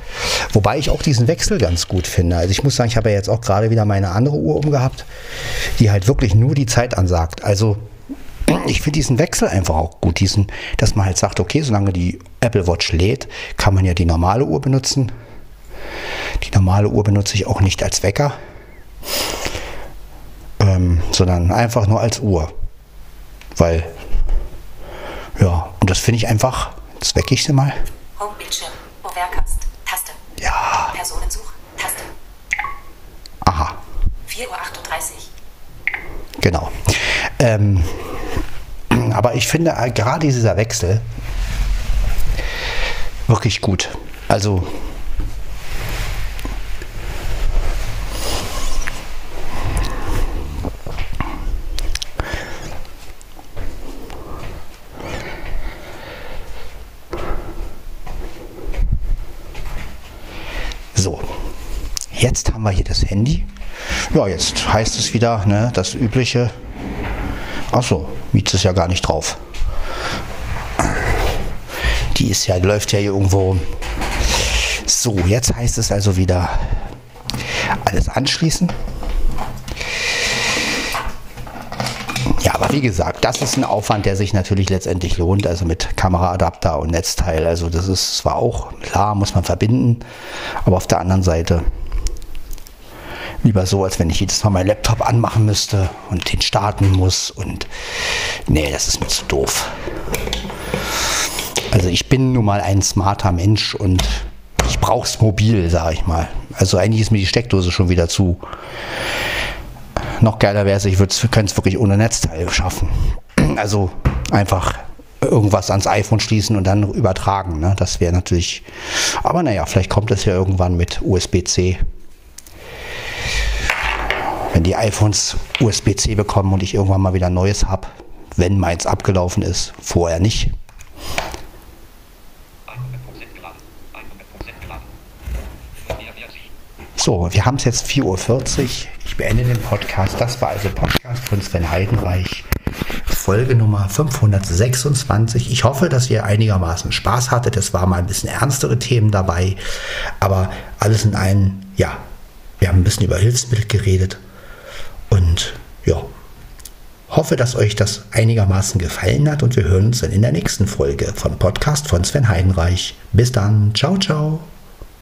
Wobei ich auch diesen Wechsel ganz gut finde. Also ich muss sagen, ich habe ja jetzt auch gerade wieder meine andere Uhr umgehabt, die halt wirklich nur die Zeit ansagt. Also ich finde diesen Wechsel einfach auch gut, diesen, dass man halt sagt, okay, solange die Apple Watch lädt, kann man ja die normale Uhr benutzen. Die normale Uhr benutze ich auch nicht als Wecker, ähm, sondern einfach nur als Uhr. Weil, ja, und das finde ich einfach, jetzt wecke ich sie mal. Homebildschirm. Overcast. Taste. Ja, Personensuch. Taste. aha, 4.38 Uhr. genau. Ähm, aber ich finde äh, gerade dieser Wechsel wirklich gut. Also, So, jetzt haben wir hier das Handy. Ja, jetzt heißt es wieder, ne, das übliche. Achso, Mietz ist ja gar nicht drauf. Die ist ja, läuft ja hier irgendwo. So, jetzt heißt es also wieder alles anschließen. Ja, aber wie gesagt, das ist ein Aufwand, der sich natürlich letztendlich lohnt, also mit Kameraadapter und Netzteil. Also das ist zwar auch klar, muss man verbinden, aber auf der anderen Seite lieber so, als wenn ich jedes Mal meinen Laptop anmachen müsste und den starten muss und nee, das ist mir zu doof. Also ich bin nun mal ein smarter Mensch und ich brauche es mobil, sage ich mal. Also eigentlich ist mir die Steckdose schon wieder zu. Noch geiler wäre es, ich könnte es wirklich ohne Netzteil schaffen. Also einfach irgendwas ans iPhone schließen und dann übertragen. Ne? Das wäre natürlich. Aber naja, vielleicht kommt es ja irgendwann mit USB-C. Wenn die iPhones USB-C bekommen und ich irgendwann mal wieder Neues habe, wenn meins abgelaufen ist, vorher nicht. 100% geladen. 100% geladen. Mehr wird sie. So, wir haben es jetzt 4.40 Uhr. Ich beende den Podcast. Das war also Podcast von Sven Heidenreich. Folge Nummer 526. Ich hoffe, dass ihr einigermaßen Spaß hattet. Es waren mal ein bisschen ernstere Themen dabei. Aber alles in allem, ja, wir haben ein bisschen über Hilfsmittel geredet. Und ja, hoffe, dass euch das einigermaßen gefallen hat. Und wir hören uns dann in der nächsten Folge vom Podcast von Sven Heidenreich. Bis dann. Ciao, ciao.